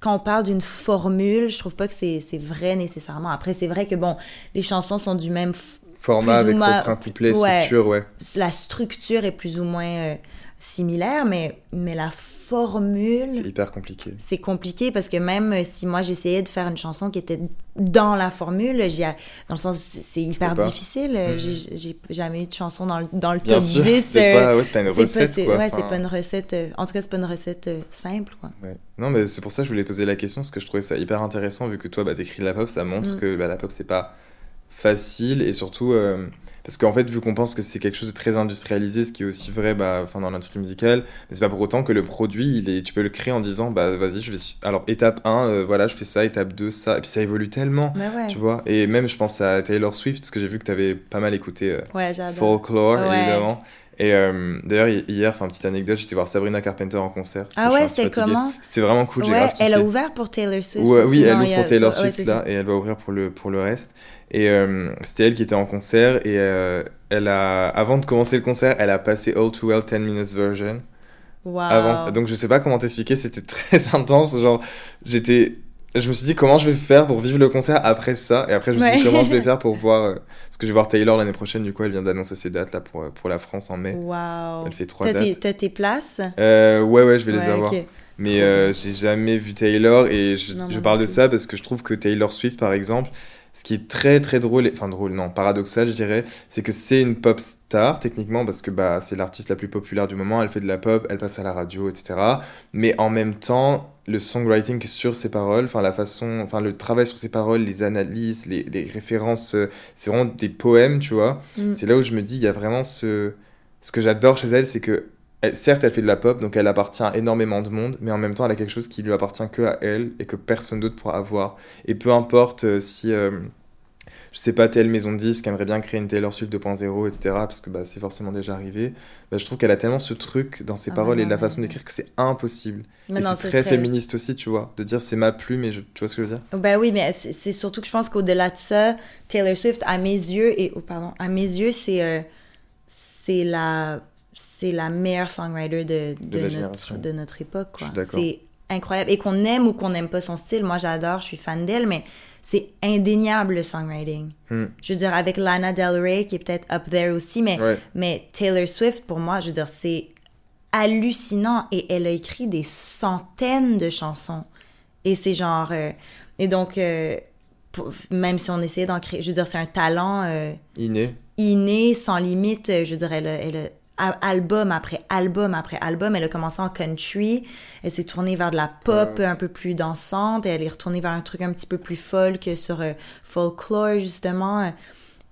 quand on parle d'une formule, je trouve pas que c'est vrai nécessairement. Après c'est vrai que bon, les chansons sont du même Format avec moins- refrain, couplet, ouais. structure, ouais. la structure est plus ou moins euh, similaire, mais, mais la formule, C'est hyper compliqué. c'est compliqué parce que même si moi j'essayais de faire une chanson qui était dans la formule, dans le sens c'est hyper difficile. euh, J'ai jamais eu de chanson dans le, dans le Bien top sûr, 10. c'est pas, ouais, c'est pas une pas- recette, quoi. Ouais, Enfin, c'est pas une recette. euh, en tout cas, c'est pas une recette euh, simple, quoi. ouais. Non, mais c'est pour ça que je voulais poser la question, parce que je trouvais ça hyper intéressant, vu que toi, bah, t'écris de la pop, ça montre Mm. que bah, la pop, c'est pas facile, et surtout, euh, parce qu'en fait, vu qu'on pense que c'est quelque chose de très industrialisé, ce qui est aussi vrai bah, enfin, dans l'industrie musicale, mais c'est pas pour autant que le produit, il est, tu peux le créer en disant, bah vas-y, je vais... Alors, étape 1, euh, voilà, je fais ça, étape 2, ça, et puis ça évolue tellement, ouais. tu vois. Et même, je pense à Taylor Swift, parce que j'ai vu que t'avais pas mal écouté euh, Ouais. Folklore, Ouais. évidemment. Et euh, d'ailleurs, hi- hier, enfin, petite anecdote, j'étais voir Sabrina Carpenter en concert. Ah ouais, c'était comment? C'était vraiment cool, Ouais, elle a ouvert pour Taylor Swift. Ouais, aussi, oui, elle non, ouvre pour Taylor Swift là, et elle va ouvrir pour le, pour le reste. Et euh, c'était elle qui était en concert, et euh, elle a, avant de commencer le concert, elle a passé All Too Well 10 Minutes Version. Wow. Avant. Donc je sais pas comment t'expliquer, c'était très intense. Genre, j'étais. Je me suis dit comment je vais faire pour vivre le concert après ça? Et après, je me suis dit comment je vais faire pour voir. euh, Parce que je vais voir Taylor l'année prochaine, du coup, elle vient d'annoncer ses dates là pour, pour la France en mai. Wow. Elle fait trois dates. tes, t'as tes places? Ouais, ouais, je vais les avoir. ok. Mais j'ai jamais vu Taylor et je, Non, je moi parle non de ça parce que je trouve que Taylor Swift, par exemple, ce qui est très très drôle, et- enfin drôle, non, paradoxal, je dirais, c'est que c'est une pop star techniquement parce que bah, c'est l'artiste la plus populaire du moment, elle fait de la pop, elle passe à la radio, etc. Mais en même temps, le songwriting sur ses paroles, enfin la façon, enfin le travail sur ses paroles, les analyses, les, les références, euh, c'est vraiment des poèmes, tu vois. Mm. C'est là où je me dis, il y a vraiment ce. Ce que j'adore chez elle, c'est que, elle- certes, elle fait de la pop, donc elle appartient à énormément de monde, mais en même temps, elle a quelque chose qui lui appartient que à elle et que personne d'autre pourra avoir. Et peu importe euh, si. euh, je sais pas, telle maison de disques aimerait bien créer une Taylor Swift 2.0, etc., parce que bah, c'est forcément déjà arrivé. Bah, je trouve qu'elle a tellement ce truc dans ses Ah, paroles mais et de la non, façon d'écrire que c'est impossible. Mais et non, c'est ce très serait- féministe aussi, tu vois, de dire c'est ma plume et je... tu vois ce que je veux dire? Ben oui, mais c'est c'est surtout que je pense qu'au-delà de ça, Taylor Swift, à mes yeux, et oh, pardon, à mes yeux, c'est euh, c'est la c'est la meilleure songwriter de, De notre, génération. de notre époque. Quoi. C'est incroyable. Et qu'on aime ou qu'on n'aime pas son style, moi j'adore, je suis fan d'elle, mais c'est indéniable le songwriting. Hmm. Je veux dire, avec Lana Del Rey, qui est peut-être up there aussi, mais, Ouais. mais Taylor Swift, pour moi, je veux dire, c'est hallucinant. Et elle a écrit des centaines de chansons. Et c'est genre. euh, et donc, euh, pour- même si on essayait d'en créer, je veux dire, c'est un talent euh, Inné. inné, sans limite. Je veux dire, elle, a- elle a- a- album après album après album, elle a commencé en country, elle s'est tournée vers de la pop un peu plus dansante, et elle est retournée vers un truc un petit peu plus folk sur euh, folklore justement, euh,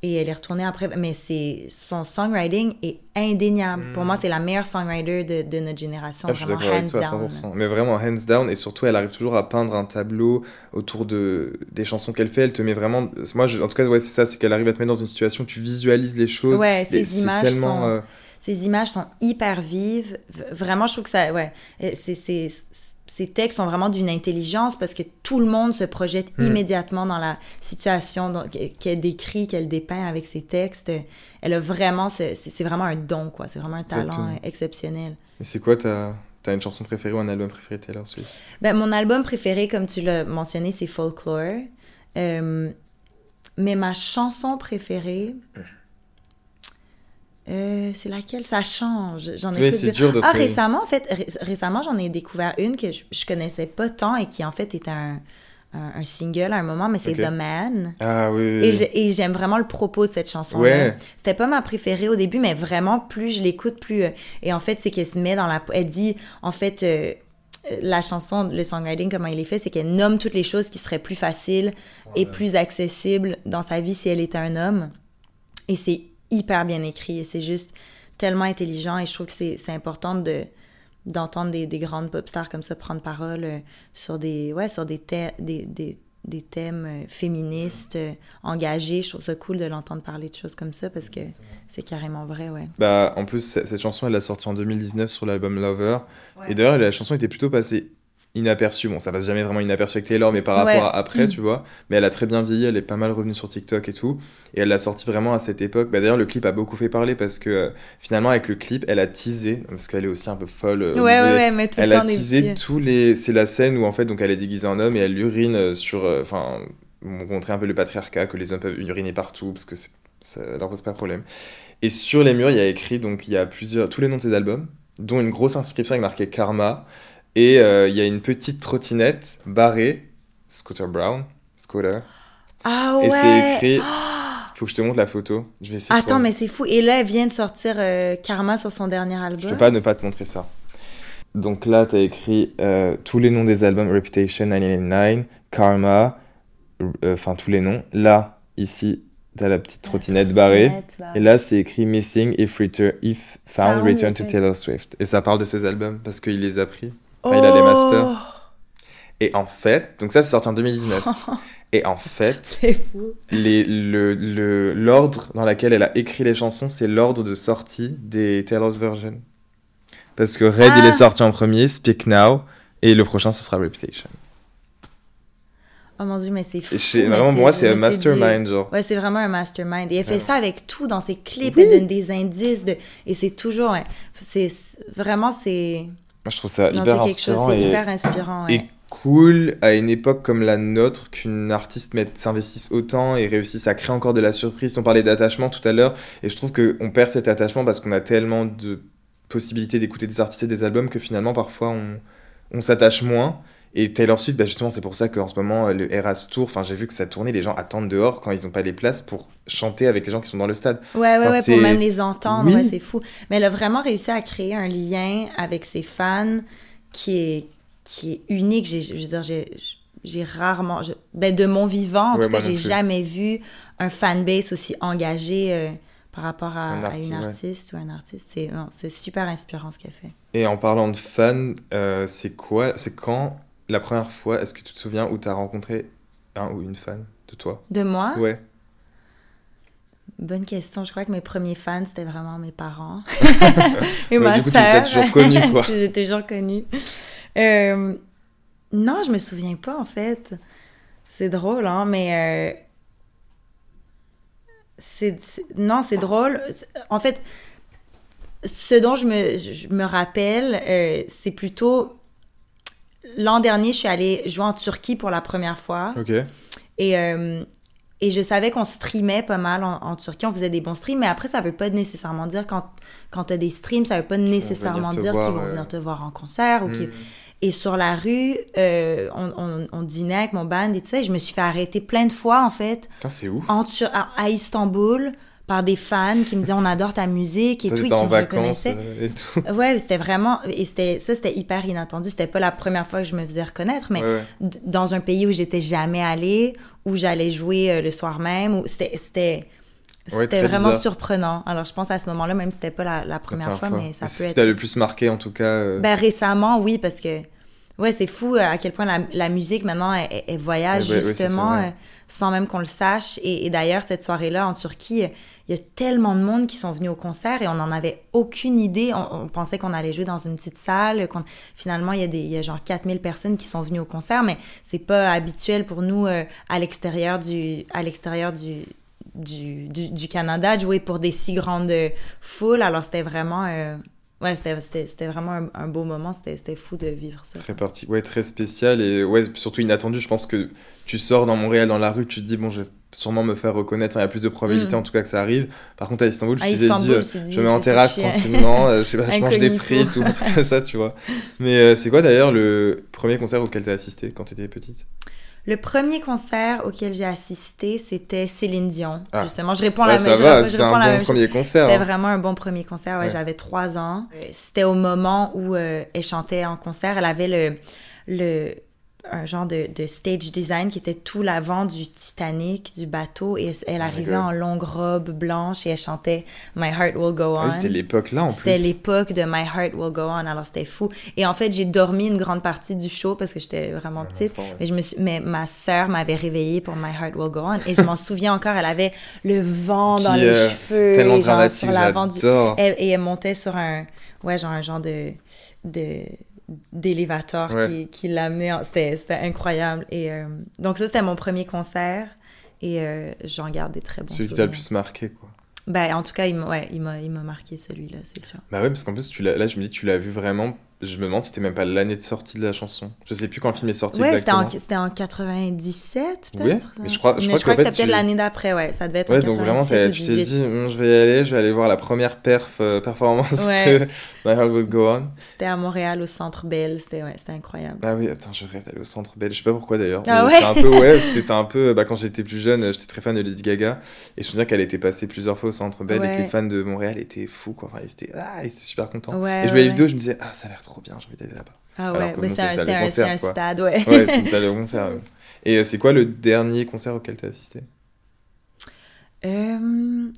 et elle est retournée après, mais c'est son songwriting est indéniable. Pour moi, c'est la meilleure songwriter de, de notre génération, Ah, je vraiment avec hands toi down. 100%. Mais vraiment, hands down. Et surtout, elle arrive toujours à peindre un tableau autour de, des chansons qu'elle fait. Elle te met vraiment. Moi, je- en tout cas, ouais, c'est ça. C'est qu'elle arrive à te mettre dans une situation où tu visualises les choses. Ouais, c'est images tellement, sont- euh, Ces images sont hyper vives. Vraiment, je trouve que ça. Ouais. C'est- ces textes sont vraiment d'une intelligence parce que tout le monde se projette Mm. immédiatement dans la situation qu'elle décrit, qu'elle dépeint avec ses textes. Elle a vraiment. ce- C'est c'est vraiment un don, quoi. C'est vraiment un talent Exactement. exceptionnel. Et c'est quoi ta. T'as une chanson préférée ou un album préféré Taylor Swift Ben, mon album préféré, comme tu l'as mentionné, c'est Folklore. Euh, mais ma chanson préférée, euh, c'est laquelle? Ça change. J'en ai c'est de- dur de Ah, trouver. récemment, en fait, ré- récemment, j'en ai découvert une que je, je connaissais pas tant et qui, en fait, est un, un, un single à un moment, mais c'est. The Man. Ah oui, oui, Et oui. j'ai- Et j'aime vraiment le propos de cette chanson-là. Ouais. C'était pas ma préférée au début, mais vraiment, plus je l'écoute, plus. euh, et en fait, c'est qu'elle se met dans la. Elle dit, en fait, euh, la chanson, le songwriting, comment il est fait, c'est qu'elle nomme toutes les choses qui seraient plus faciles et plus accessibles dans sa vie si elle était un homme. Et c'est hyper bien écrit et c'est juste tellement intelligent et je trouve que c'est c'est important de d'entendre des, des grandes pop stars comme ça prendre parole euh, sur des ouais sur des, thè- des, des, des thèmes euh, féministes euh, engagés. Je trouve ça cool de l'entendre parler de choses comme ça parce que c'est carrément vrai ouais. Bah, en plus, cette chanson, elle l'a sortie en 2019 sur l'album Lover. Et d'ailleurs, la chanson était plutôt passée inaperçue. Bon, ça passe jamais vraiment inaperçu avec Taylor, mais par rapport Ouais. à après, Mm. tu vois. Mais elle a très bien vieilli, elle est pas mal revenue sur TikTok et tout. Et elle l'a sortie vraiment à cette époque. Bah, d'ailleurs, le clip a beaucoup fait parler parce que euh, finalement, avec le clip, elle a teasé, parce qu'elle est aussi un peu folle. euh, ouais ouais ouais mais tout Elle le a temps des teasé petits- tous les. C'est la scène où en fait, donc elle est déguisée en homme et elle urine euh, sur. euh, Enfin, montrer un peu le patriarcat, que les hommes peuvent uriner partout parce que ça leur pose pas de problème. Et sur les murs, il y a écrit donc il y a plusieurs tous les noms de ses albums, dont une grosse inscription avec marqué Karma. Et euh, il y a une petite trottinette barrée, Scooter Brown, Scooter. ah ouais Et c'est écrit. Faut que je te montre la photo. Je vais essayer. attends mais c'est fou et là elle vient de sortir euh, Karma sur son dernier album Je peux pas ne pas te montrer ça. Donc là, tu as écrit euh, tous les noms des albums Reputation 999, Karma, euh, enfin tous les noms. Là, ici, tu as la petite trottinette barrée. Et là, c'est écrit Missing if, return, if found, Found, return to. Taylor Swift. Et ça parle de ses albums parce qu'il les a pris. Enfin, il a les masters. Et en fait, donc ça, c'est sorti en 2019. Et en fait, les- le- le- l'ordre dans lequel elle a écrit les chansons, c'est l'ordre de sortie des Taylor's Version. Parce que Red, il Ah. est sorti en premier, Speak Now, et le prochain, ce sera Reputation. oh mon dieu mais c'est fou Et chez- mais vraiment, moi, c'est un mastermind, du- genre. Ouais, c'est vraiment un mastermind. Et elle fait ça avec tout dans ses clips. Oui. Elle donne des indices. De... Et c'est toujours. c'est- vraiment, c'est. Moi, je trouve ça Non, hyper chose. inspirant C'est et, hyper inspirant. ouais. et cool à une époque comme la nôtre qu'une artiste mette- s'investisse autant et réussisse à créer encore de la surprise. On parlait d'attachement tout à l'heure, et je trouve qu'on perd cet attachement parce qu'on a tellement de possibilités d'écouter des artistes et des albums que finalement, parfois, on, on s'attache moins. Et Taylor Swift, bah justement, c'est pour ça qu'en ce moment, le Eras Tour, enfin, j'ai vu que ça tournait, les gens attendent dehors quand ils n'ont pas les places pour chanter avec les gens qui sont dans le stade. Ouais, ouais, ouais, pour même les entendre, Oui. ouais, c'est fou. Mais elle a vraiment réussi à créer un lien avec ses fans qui est, qui est unique. J'ai, je veux dire, j'ai, j'ai rarement, je- ben, de mon vivant, en Ouais, tout cas, j'ai jamais vu un fanbase aussi engagé euh, par rapport à, Un à artiste, une ouais. artiste ou un artiste. C'est, c'est super inspirant ce qu'elle fait. Et en parlant de fans, euh, c'est quoi, c'est quand la première fois, est-ce que tu te souviens où tu as rencontré un ou une fan de toi? De moi, Ouais. bonne question. Je crois que mes premiers fans, c'était vraiment mes parents. Et Ouais, ma du coup, tu les as toujours connus, quoi. Je les ai toujours connus. Euh, non, je me souviens pas, en fait. C'est drôle, hein, mais... euh, c'est, non, c'est drôle. En fait, ce dont je me, je me rappelle, euh, c'est plutôt... L'an dernier, je suis allée jouer en Turquie pour la première fois. Ok. Et, euh, et je savais qu'on streamait pas mal en, en Turquie, on faisait des bons streams, mais après, ça veut pas nécessairement dire, quand, quand tu as des streams, ça veut pas nécessairement dire qu'ils vont euh. venir te voir en concert. Ou Hmm. Et sur la rue, euh, on, on, on dînait avec mon band et tout ça, et je me suis fait arrêter plein de fois, en fait, Putain, c'est ouf. en à, à Istanbul, par des fans qui me disaient on adore ta musique et tout, et qui en me vacances reconnaissaient. euh, et tout. Ouais, c'était vraiment. Et c'était, ça, c'était hyper inattendu. C'était pas la première fois que je me faisais reconnaître, mais Ouais, ouais. d- dans un pays où j'étais jamais allée, où j'allais jouer euh, le soir même, où c'était. C'était, c'était vraiment bizarre. surprenant. Alors, je pense à ce moment-là, même si c'était pas la, première, fois, mais ça peut ce qui être. t'a le plus marqué, en tout cas. euh, Ben, récemment, oui, parce que. Ouais, c'est fou euh, à quel point la, la musique, maintenant, elle, elle- voyage ça, justement ouais. euh, sans même qu'on le sache. Et, et d'ailleurs, cette soirée-là en Turquie, il y a tellement de monde qui sont venus au concert et on n'en avait aucune idée. On, on pensait qu'on allait jouer dans une petite salle. qu'on- Finalement, il y, a des, il y a genre 4000 personnes qui sont venues au concert, mais c'est pas habituel pour nous euh, à l'extérieur du, à l'extérieur du, du, du, du Canada de jouer pour des si grandes euh, foules. Alors, c'était vraiment. euh, Ouais, c'était- vraiment un, un beau moment. C'était fou de vivre ça. Très parti, ouais, très spécial et ouais, surtout inattendu. Je pense que tu sors dans Montréal dans la rue, tu te dis bon, je vais sûrement me faire reconnaître. Enfin, il y a plus de probabilité Mm. en tout cas que ça arrive. Par contre, à Istanbul, je À me suis Istanbul, dit, euh, je mets en terrasse tranquillement, euh, je sais pas, je mange des frites ou un truc comme ça, tu vois. Mais euh, c'est quoi d'ailleurs le premier concert auquel t'as assisté quand t'étais petite? Le premier concert auquel j'ai assisté, c'était Céline Dion. Ah. Justement, je réponds Ouais, la ça même va, je c'était réponds un la bon même chose. premier concert. C'était hein. vraiment un bon premier concert. Ouais, Ouais. J'avais trois ans. Euh, C'était au moment où euh, elle chantait en concert. Elle avait le, le un genre de, de stage design qui était tout l'avant du Titanic, du bateau, et elle arrivait God. en longue robe blanche et elle chantait My Heart Will Go Ah On. oui, c'était l'époque là en C'était plus. l'époque de My Heart Will Go On, alors c'était fou. Et en fait, j'ai dormi une grande partie du show parce que j'étais vraiment petite. enfant, ouais. Mais, je me suis... mais ma sœur m'avait réveillée pour My Heart Will Go On. Et je m'en souviens encore, elle avait le vent dans Qui, les euh, cheveux. tellement genre sur l'avant du... Et, et elle montait sur un... Ouais, genre un genre de... de d'élévateur Ouais. qui, qui l'amenait. en- C'était incroyable. Et euh, donc ça, c'était mon premier concert. Et euh, j'en garde des très bons Celui qui t'a le souvenirs. plus marqué, quoi. Ben, en tout cas, il m'a ouais, marqué celui-là, c'est sûr. Bah ouais, parce qu'en plus, tu là, je me dis, tu l'as vu vraiment. Je me demande si c'était même pas l'année de sortie de la chanson. Je sais plus quand le film est sorti Ouais, c'était exactement. en, c'était en 97, Ouais, peut-être. mais je crois- je Mais crois je crois que c'était peut-être tu- l'année d'après, ouais. Ça devait être en Ouais, donc vraiment, 97 t'as- ou tu t'es 18. dit, Hum, je vais y aller, je vais aller voir la première perf, euh, performance Ouais. de My Heart Will Go On. C'était à Montréal, au Centre Bell. C'était ouais, c'était incroyable. Ah oui, attends, je rêve d'aller au centre belge. Je sais pas pourquoi d'ailleurs. Ah ouais? C'est un peu, ouais, parce que c'est un peu. Bah, quand j'étais plus jeune, j'étais très fan de Lady Gaga. Et je me souviens qu'elle était passée plusieurs fois au centre belge et que Ouais. les fans de Montréal étaient fous, quoi. Enfin, ils étaient, ah, ils étaient super contents. Ouais, et je voyais les ouais, vidéos, je me disais, ah, ça a l'air trop bien, j'ai envie d'aller là-bas. Ah Alors ouais, que mais bon, c'est un, un, un stade, ouais. Ouais, c'est une salle de concert. ouais. Et euh, c'est quoi le dernier concert auquel t'as assisté? Euh,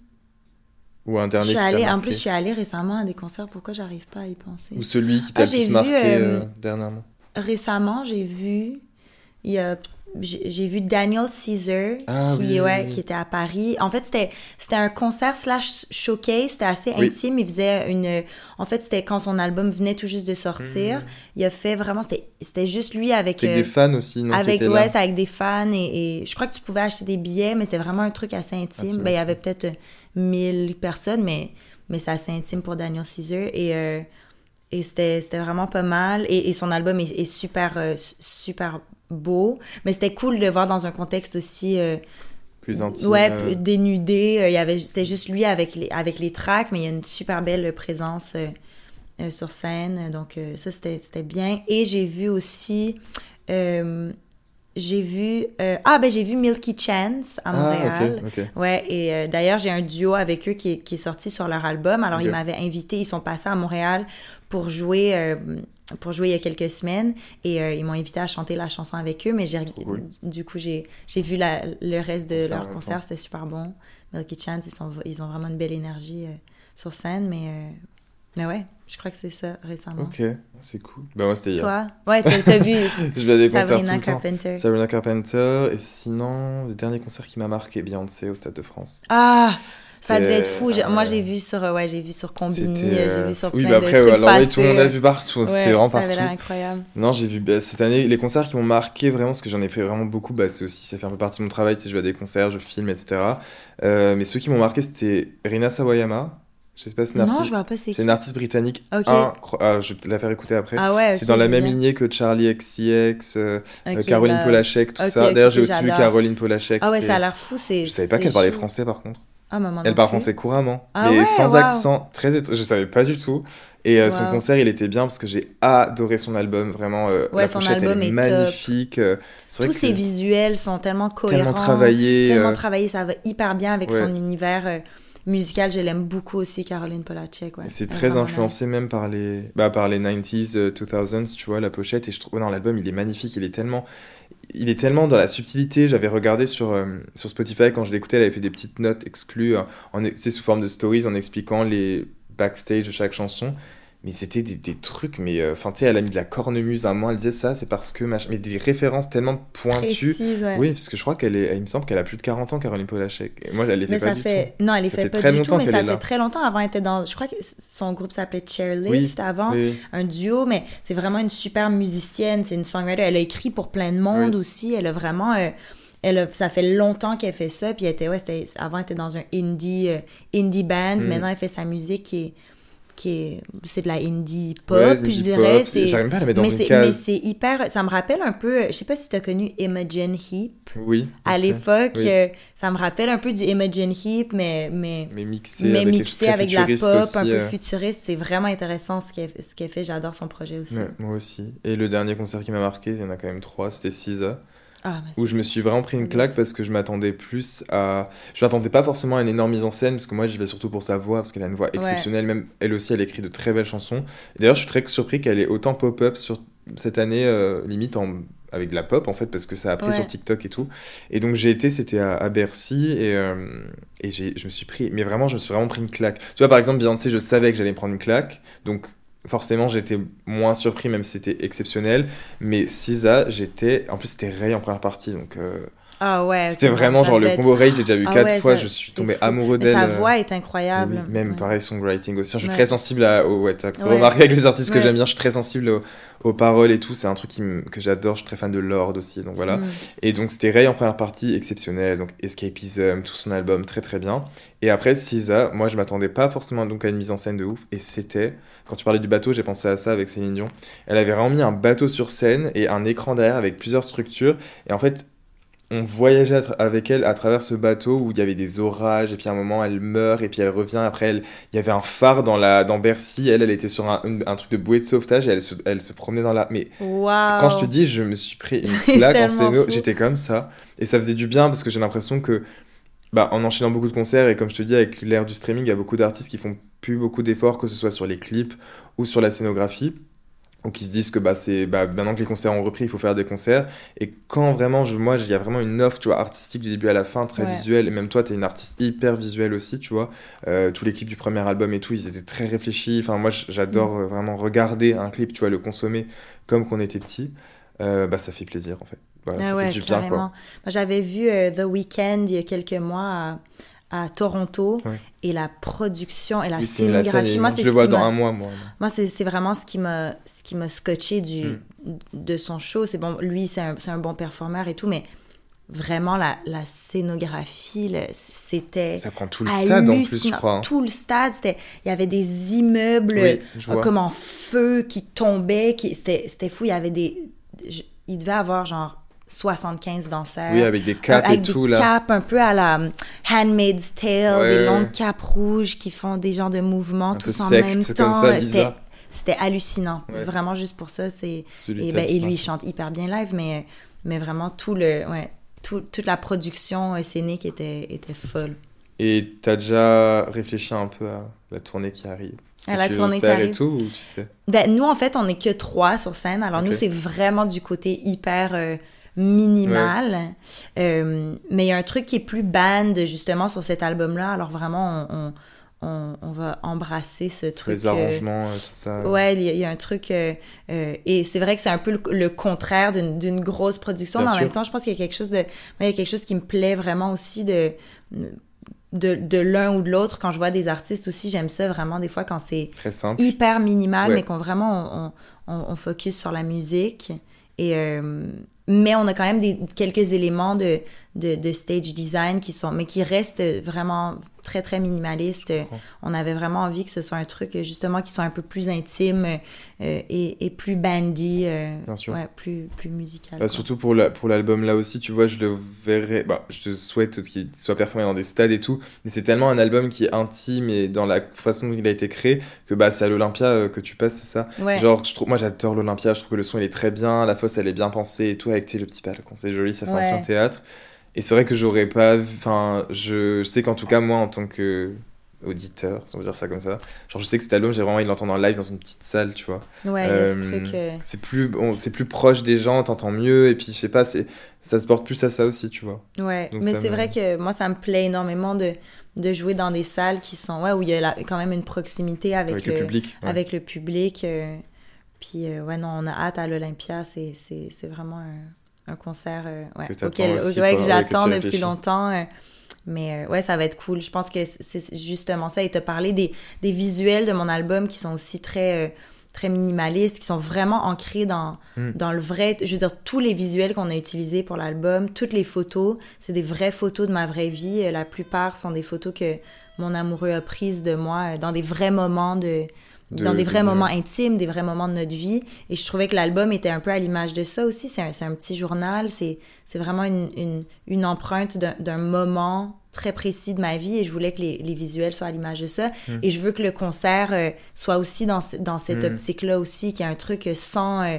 Ou un je dernier suis qui t'a allée, en plus, je suis allée récemment à des concerts. Pourquoi j'arrive pas à y penser? Ou celui qui t'a Ah, le plus vu, marqué euh, euh, dernièrement Récemment, j'ai vu. Il y a j'ai vu Daniel Caesar Ah qui oui, ouais oui. qui était à Paris. En fait c'était c'était un concert slash showcase c'était assez Oui. intime. Il faisait une en fait c'était quand son album venait tout juste de sortir. Il a fait vraiment c'était juste lui avec euh, des fans aussi, non avec ouais avec des fans et, et je crois que tu pouvais acheter des billets mais c'était vraiment un truc assez intime. C'est ben, il y avait peut-être euh, 1000 personnes mais mais c'est assez intime pour Daniel Caesar et euh, et c'était vraiment pas mal. Et, et son album est, est super euh, su- super beau mais c'était cool de le voir dans un contexte aussi euh, Plus intime. ouais euh, plus dénudé Euh, il y avait c'était juste lui avec les avec les tracks mais il y a une super belle présence euh, sur scène donc ça c'était c'était bien et j'ai vu aussi j'ai vu ah ben j'ai vu Milky Chance à Ah, Montréal ok, ok. Ouais, et d'ailleurs, j'ai un duo avec eux qui est, qui est sorti sur leur album. Alors, ils m'avaient invité, ils sont passés à Montréal pour jouer, pour jouer il y a quelques semaines. Et euh, ils m'ont invité à chanter la chanson avec eux, mais j'ai, cool. du coup, j'ai, j'ai vu la- le reste de leur concert, c'était super bon. Milky Chance, ils, sont, ils ont vraiment une belle énergie euh, sur scène, mais, euh, mais ouais, je crois que c'est ça récemment. Ok, c'est cool. Bah, moi, c'était hier. Toi? Ouais, t'as, vu Je vais à des concerts tout Sabrina le temps. Carpenter. Sabrina Carpenter. Et sinon, le dernier concert qui m'a marqué, Beyoncé au Stade de France. Ah! Ça C'était- devait être fou. Moi, euh, j'ai vu sur, euh, ouais, j'ai vu sur Combini, C'était, euh, j'ai vu sur Oui, plein bah de après, trucs alors oui, tout le monde a vu partout. C'était Ouais, vraiment ça avait partout. l'air incroyable. Non, j'ai vu bah, cette année les concerts qui m'ont marqué vraiment, parce que j'en ai fait vraiment beaucoup. Bah, c'est aussi, ça fait un peu partie de mon travail. Tu sais, je vais à des concerts, je filme, etc. Euh, mais ceux qui m'ont marqué, c'était Rina Sawayama. Je sais pas, c'est une Non, artiste. je vois pas c'est C'est une artiste britannique. Ok. incro- ah, je vais te la faire écouter après. Ah ouais, c'est dans la même bien. lignée que Charlie XCX, euh, Caroline bah, Polachek, tout ça. D'ailleurs, j'ai aussi vu. Caroline Polachek. Ah ouais, ça a l'air fou. C'est, Je savais pas qu'elle parlait français par contre. Ah, maman. Elle parle français couramment, Ah mais ouais, sans accent, très étr- Je savais pas du tout. Et euh, son concert, il était bien parce que j'ai adoré son album. Vraiment, euh, Ouais, la son pochette, album elle est, est magnifique. euh, Tous ses visuels sont tellement cohérents. tellement travaillé. Tellement euh, travaillé. Ça va hyper bien avec son univers euh, musical. Je l'aime beaucoup aussi, Caroline Polachek. Ouais. C'est très influencé même par les, bah, par les 90s, euh, 2000s, tu vois, la pochette. Et je trouve, non, l'album, il est magnifique. Il est tellement, il est tellement dans la subtilité. J'avais regardé sur, euh, sur Spotify quand je l'écoutais, elle avait fait des petites notes exclues, hein, en, c'est sous forme de stories en expliquant les backstage de chaque chanson. Mais c'était des, des trucs, mais euh, enfin, tu sais, elle a mis de la cornemuse à un moment, elle disait ça, c'est parce que, machin- mais des références tellement pointues. Précise, ouais. Oui, parce que je crois qu'elle est, il me semble qu'elle a plus de 40 ans, Caroline Polachek. Et moi, elle les fait Mais pas ça du fait. tout. Non, elle les fait, fait pas très du tout, longtemps mais qu'elle ça fait très longtemps. Avant, elle était dans. Je crois que son groupe s'appelait Chairlift Oui, avant. Oui, un duo, mais c'est vraiment une super musicienne, c'est une songwriter. Elle a écrit pour plein de monde Oui. aussi. Elle a vraiment. euh, elle a- ça fait longtemps qu'elle fait ça. Puis elle était, ouais, c'était- avant, elle était dans un indie, euh, indie band. Mm. Maintenant, elle fait sa musique qui est, qui est c'est de la indie pop Ouais, je dirais c'est J'arrive pas à la mettre dans mais une case. mais c'est hyper ça me rappelle un peu je sais pas si tu as connu Imogen Heap Oui. à l'époque Oui. euh, ça me rappelle un peu du Imogen Heap mais mais Mais mixé mais avec mixé avec de la pop aussi, un peu euh. futuriste c'est vraiment intéressant ce qu'elle ce fait j'adore son projet aussi Ouais, moi aussi. Et le dernier concert qui m'a marqué, il y en a quand même trois, c'était SZA, ah, où je me suis vraiment pris une claque parce que je m'attendais plus à... Je m'attendais pas forcément à une énorme mise en scène, parce que moi j'y vais surtout pour sa voix, parce qu'elle a une voix exceptionnelle, même elle aussi elle écrit de très belles chansons. D'ailleurs je suis très surpris qu'elle ait autant pop-up sur cette année, euh, limite en... avec de la pop en fait, parce que ça a pris Ouais. sur TikTok et tout. Et donc j'ai été, c'était à, à Bercy, et, euh, et je me suis pris... Mais vraiment, je me suis vraiment pris une claque. Tu vois par exemple Beyoncé, je savais que j'allais prendre une claque, donc forcément j'étais moins surpris même si c'était exceptionnel mais SZA j'étais en plus c'était Ray en première partie donc euh, ah ouais c'était vraiment genre le être- combo Ray j'ai déjà vu Ah quatre ouais, fois ça, je suis tombé amoureux d'elle sa euh, voix est incroyable oui, même Ouais. pareil songwriting aussi Enfin, je suis Ouais. très sensible à au ouais t'as pu Ouais. remarquer avec les artistes que j'aime bien je suis très sensible aux, aux paroles et tout c'est un truc qui que j'adore je suis très fan de Lord aussi donc voilà Mm. et donc c'était Ray en première partie exceptionnel, donc Escapism, tout son album très très bien. Et après SZA, moi je m'attendais pas forcément donc à une mise en scène de ouf, et c'était, quand tu parlais du bateau, j'ai pensé à ça avec Céline Dion. Elle avait vraiment mis un bateau sur scène et un écran derrière avec plusieurs structures, et en fait on voyageait avec elle à travers ce bateau où il y avait des orages, et puis à un moment elle meurt, et puis elle revient, après elle, il y avait un phare dans, la, dans Bercy, elle elle était sur un, truc de bouée de sauvetage, et elle se, elle se promenait dans la... Mais quand je te dis, je me suis pris une claque en scéno, j'étais comme ça. Et ça faisait du bien parce que j'ai l'impression que, bah, en enchaînant beaucoup de concerts, et comme je te dis, avec l'ère du streaming, il y a beaucoup d'artistes qui font plus beaucoup d'efforts, que ce soit sur les clips ou sur la scénographie, ou qui se disent que bah, c'est bah, maintenant que les concerts ont repris, il faut faire des concerts. Et quand vraiment, je, moi, il y a vraiment une offre tu vois, artistique du début à la fin, très Ouais. visuelle, et même toi, tu es une artiste hyper visuelle aussi, tu vois. Euh, tous les clips du premier album et tout, ils étaient très réfléchis. Enfin, moi, j'adore Mm. euh, vraiment regarder un clip, tu vois, le consommer comme qu'on était petit. Euh, bah, ça fait plaisir, en fait. Voilà, Ah ça ouais, fait du bien, carrément. quoi. Moi, j'avais vu euh, The Weeknd il y a quelques mois à, à Toronto Ouais. et la production et la Oui, scénographie. Moi, je le vois dans un mois, moi. Moi, c'est vraiment ce qui m'a ce qui m'a scotché du Mm. de son show. C'est bon, lui, c'est un, un bon performeur et tout, mais vraiment la, la scénographie, c'était Ça prend tout le stade, en plus, je crois. hein. Tout le stade, c'était il y avait des immeubles Oui, euh, comme en feu qui tombaient, qui c'était c'était fou. Il y avait des, je- il devait avoir genre 75 danseurs. Oui, avec des capes Euh, avec et tout, des là. capes un peu à la um, Handmaid's Tale, Ouais, des longues capes rouges qui font des genres de mouvements Un tous en secte, même temps. C'était- hallucinant. Ouais. Vraiment, juste pour ça, c'est. Et, de ben, et lui, il chante hyper bien live, mais, mais vraiment, tout le, ouais, tout- toute la production scénique était, était folle. Et t'as déjà réfléchi un peu à la tournée qui arrive? Ce À que la tu veux tournée qui et arrive? tout, ou tu sais? Ben, nous, en fait, on n'est que trois sur scène. Alors, nous, c'est vraiment du côté hyper euh, minimal. Euh, mais il y a un truc qui est plus band, justement, sur cet album-là. Alors, vraiment, on, on, on- on va embrasser ce truc. Les euh, arrangements, euh, tout ça. Ouais, il y, a- il y a un truc. euh, euh, et c'est vrai que c'est un peu le, le contraire d'une grosse production, Bien mais en sûr. même temps, je pense qu'il y a quelque chose de. moi, il y a quelque chose qui me plaît vraiment aussi de. De, de l'un ou de l'autre, quand je vois des artistes aussi, j'aime ça vraiment des fois quand c'est hyper minimal, Ouais. mais qu'on vraiment on, on, on focus sur la musique. Et, euh, mais on a quand même des, quelques éléments de, de, de stage design qui sont, mais qui restent vraiment très très minimalistes. On avait vraiment envie que ce soit un truc justement qui soit un peu plus intime euh, et, et plus bandy, euh, Bien sûr. ouais, plus plus musical. Bah, surtout pour la- pour l'album là aussi, tu vois, je le verrais. Bah, je te souhaite qu'il soit performé dans des stades et tout. Mais c'est tellement un album qui est intime et dans la façon dont il a été créé que bah, c'est à l'Olympia euh, que tu passes, c'est ça? Ouais. Genre, je trouve, moi j'adore l'Olympia, je trouve que le son il est très bien, la fosse elle est bien pensée et tout, avec le petit balcon, c'est joli, ça fait Ouais. ancien théâtre. Et c'est vrai que j'aurais pas. Enfin, je, je sais qu'en tout cas, moi en tant que auditeur, si on veut dire ça comme ça, genre je sais que cet album, j'ai vraiment envie de l'entendre en live dans une petite salle, tu vois. ouais, a ce Euh, truc. euh, C'est plus, bon, c'est plus proche des gens, t'entends mieux, et puis je sais pas, c'est, ça se porte plus à ça aussi, tu vois. Ouais, Donc mais c'est me- vrai que moi, ça me plaît énormément de, de jouer dans des salles qui sont, ouais, où il y a la- quand même une proximité avec, Avec, le, public. ouais. Avec le public. euh, puis, euh, ouais, non, on a hâte à l'Olympia. C'est, c'est, c'est vraiment un, un concert euh, ouais, auquel, aussi, ouais, que j'attends depuis longtemps. euh, mais euh, ouais, ça va être cool. Je pense que c'est- justement ça. Et te parler des, des visuels de mon album qui sont aussi très, euh, très minimalistes, qui sont vraiment ancrés dans, Mm. dans le vrai. Je veux dire, tous les visuels qu'on a utilisés pour l'album, toutes les photos, c'est des vraies photos de ma vraie vie. La plupart sont des photos que mon amoureux a prises de moi dans des vrais moments de. De- dans des vrais de- moments intimes, des vrais moments de notre vie. Et je trouvais que l'album était un peu à l'image de ça aussi. C'est un, un petit journal, c'est vraiment une, une, une empreinte d'un moment très précis de ma vie et je voulais que les, les visuels soient à l'image de ça. Hmm. Et je veux que le concert euh, soit aussi dans, dans cette Mm. optique-là aussi, qu'il y a un truc sans... euh,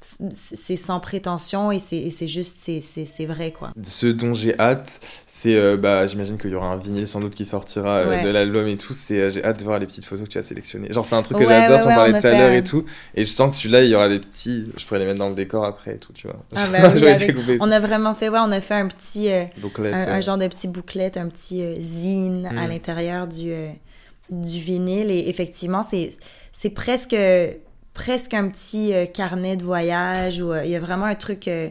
c'est sans prétention et c'est juste, c'est- vrai, quoi. Ce dont j'ai hâte, c'est, euh, bah, j'imagine qu'il y aura un vinyle sans doute qui sortira euh, Ouais. de l'album et tout. C'est, euh, j'ai hâte de voir les petites photos que tu as sélectionnées. Genre, c'est un truc que Ouais, j'adore, ouais, on a tout à l'heure et tout. Et je sens que celui-là, il y aura des petits, je pourrais les mettre dans le décor après et tout, tu vois. Ah, ben oui, avec- on a vraiment fait, ouais, on a fait un petit... euh, bouclette, un, un genre de petit booklet, un petit zine à Mm. l'intérieur du, du vinyle. Et effectivement, c'est c'est presque, presque un petit euh, carnet de voyage où euh, il y a vraiment un truc euh,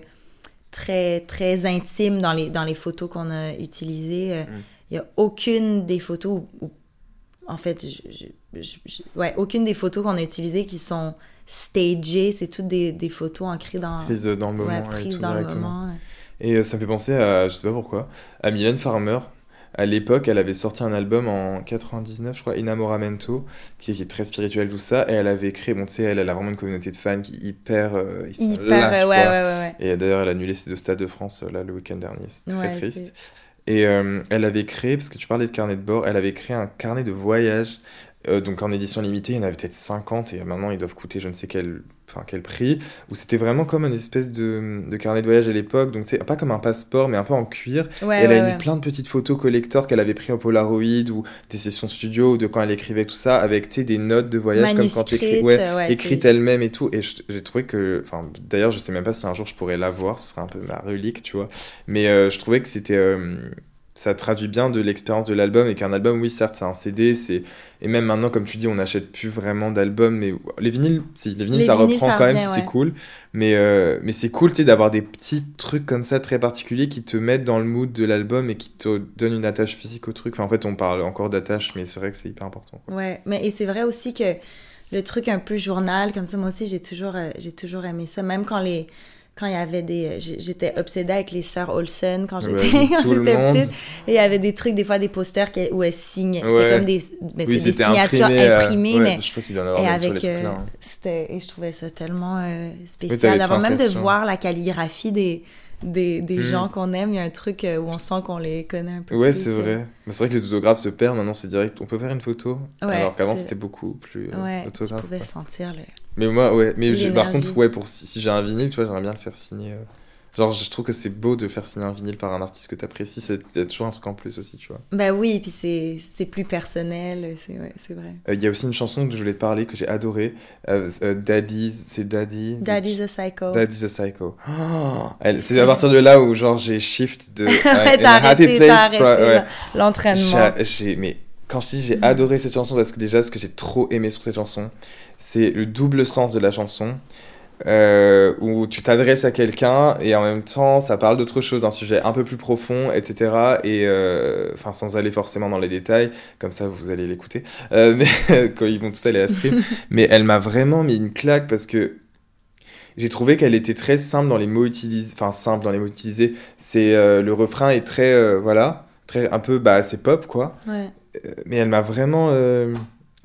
très, très intime dans les, dans les photos qu'on a utilisées. Mm. Il y a aucune des photos, en fait, je- je- je- je- ouais, aucune des photos qu'on a utilisées qui sont stagées. C'est toutes des, des photos ancrées dans, dans le moment ouais, et tout dans le moment. Et ça me fait penser à, je sais pas pourquoi, à Mylène Farmer. À l'époque, elle avait sorti un album en 99, je crois, Inamoramento, qui qui est très spirituel, tout ça. Et elle avait créé, bon, tu sais, elle, elle a vraiment une communauté de fans qui est hyper. euh, ils sont Hyper, euh, ouais, ouais, ouais, ouais. Et d'ailleurs, elle a annulé ses deux stades de France euh, là le week-end dernier. C'est très triste. Et euh, elle avait créé, parce que tu parlais de carnet de bord, elle avait créé un carnet de voyage. Euh, donc en édition limitée, il y en avait peut-être 50 et maintenant ils doivent coûter je ne sais quel, enfin, quel prix. Où c'était vraiment comme une espèce de, de carnet de voyage à l'époque. Donc c'est pas comme un passeport, mais un peu en cuir. Ouais, Et elle ouais, a mis ouais. plein de petites photos collector qu'elle avait pris au Polaroid ou des sessions studio ou de quand elle écrivait tout ça avec des notes de voyage comme quand. Manuscrite, Ouais, écrite elle-même et tout. Et j'ai trouvé que, enfin, d'ailleurs, je sais même pas si un jour je pourrais la voir, ce serait un peu ma relique, tu vois. Mais euh, je trouvais que c'était, euh, ça traduit bien de l'expérience de l'album et qu'un album, oui, certes, c'est un CD, c'est et même maintenant, comme tu dis, on n'achète plus vraiment d'albums, mais les vinyles, si, les vinyles, Les ça vinyles, reprend ça quand même, c'est cool. Mais euh, mais c'est cool, tu sais, d'avoir des petits trucs comme ça très particuliers qui te mettent dans le mood de l'album et qui te donnent une attache physique au truc. Enfin, en fait, on parle encore d'attache, mais c'est vrai que c'est hyper important. quoi. Ouais, mais et c'est vrai aussi que le truc un peu journal, comme ça, moi aussi, j'ai toujours, euh, j'ai toujours aimé ça. Même quand les. Quand il y avait des. j'ai- J'étais obsédée avec les sœurs Olsen quand Ouais, j'étais monde. petite. Et il y avait des trucs, des fois des posters qui- où elles signaient. C'était Ouais. comme des, mais Oui, signatures imprimé, euh, imprimées, ouais, mais. je crois qu'il y en Et avec. euh, hein. c'était, et je trouvais ça tellement euh, spécial. trop Avant même de voir la calligraphie des, des, des Mhm. gens qu'on aime, il y a un truc euh, où on sent qu'on les connaît un peu Ouais, c'est euh. vrai. Mais c'est vrai que les autographes se perdent. Maintenant, c'est direct. On peut faire une photo. Ouais, alors qu'avant, c'était beaucoup plus euh, Ouais, tu pouvais sentir le. Mais moi, ouais. Mais je- par contre, ouais, pour si, si j'ai un vinyle, tu vois, j'aimerais bien le faire signer. euh. Genre, je trouve que c'est beau de faire signer un vinyle par un artiste que t'apprécies. C'est c'est toujours un truc en plus aussi, tu vois. Ben oui, et puis c'est, c'est plus personnel, c'est, ouais, c'est vrai. Euh, Il y a aussi une chanson dont je voulais te parler que j'ai adorée. Euh, euh, Daddy's. C'est Daddy? Daddy's a Psycho. Daddy's a Psycho. Oh, elle- c'est à partir de là où, genre, j'ai shift de. ouais, t'as arrêté, place t'as arrêté fra- ouais. l'entraînement. J'ai, j'ai- mais quand je dis j'ai adoré cette chanson, parce que déjà, ce que j'ai trop aimé sur cette chanson, c'est le double sens de la chanson. Euh, où tu t'adresses à quelqu'un et en même temps ça parle d'autre chose, un sujet un peu plus profond, etc. Et euh, enfin sans aller forcément dans les détails, comme ça vous allez l'écouter, euh, mais quand ils vont tous aller à la stream. mais elle m'a vraiment mis une claque parce que j'ai trouvé qu'elle était très simple dans les mots utilisés, enfin simple dans les mots utilisés. C'est le refrain est très voilà, très un peu bah c'est pop quoi. Ouais. Mais elle m'a vraiment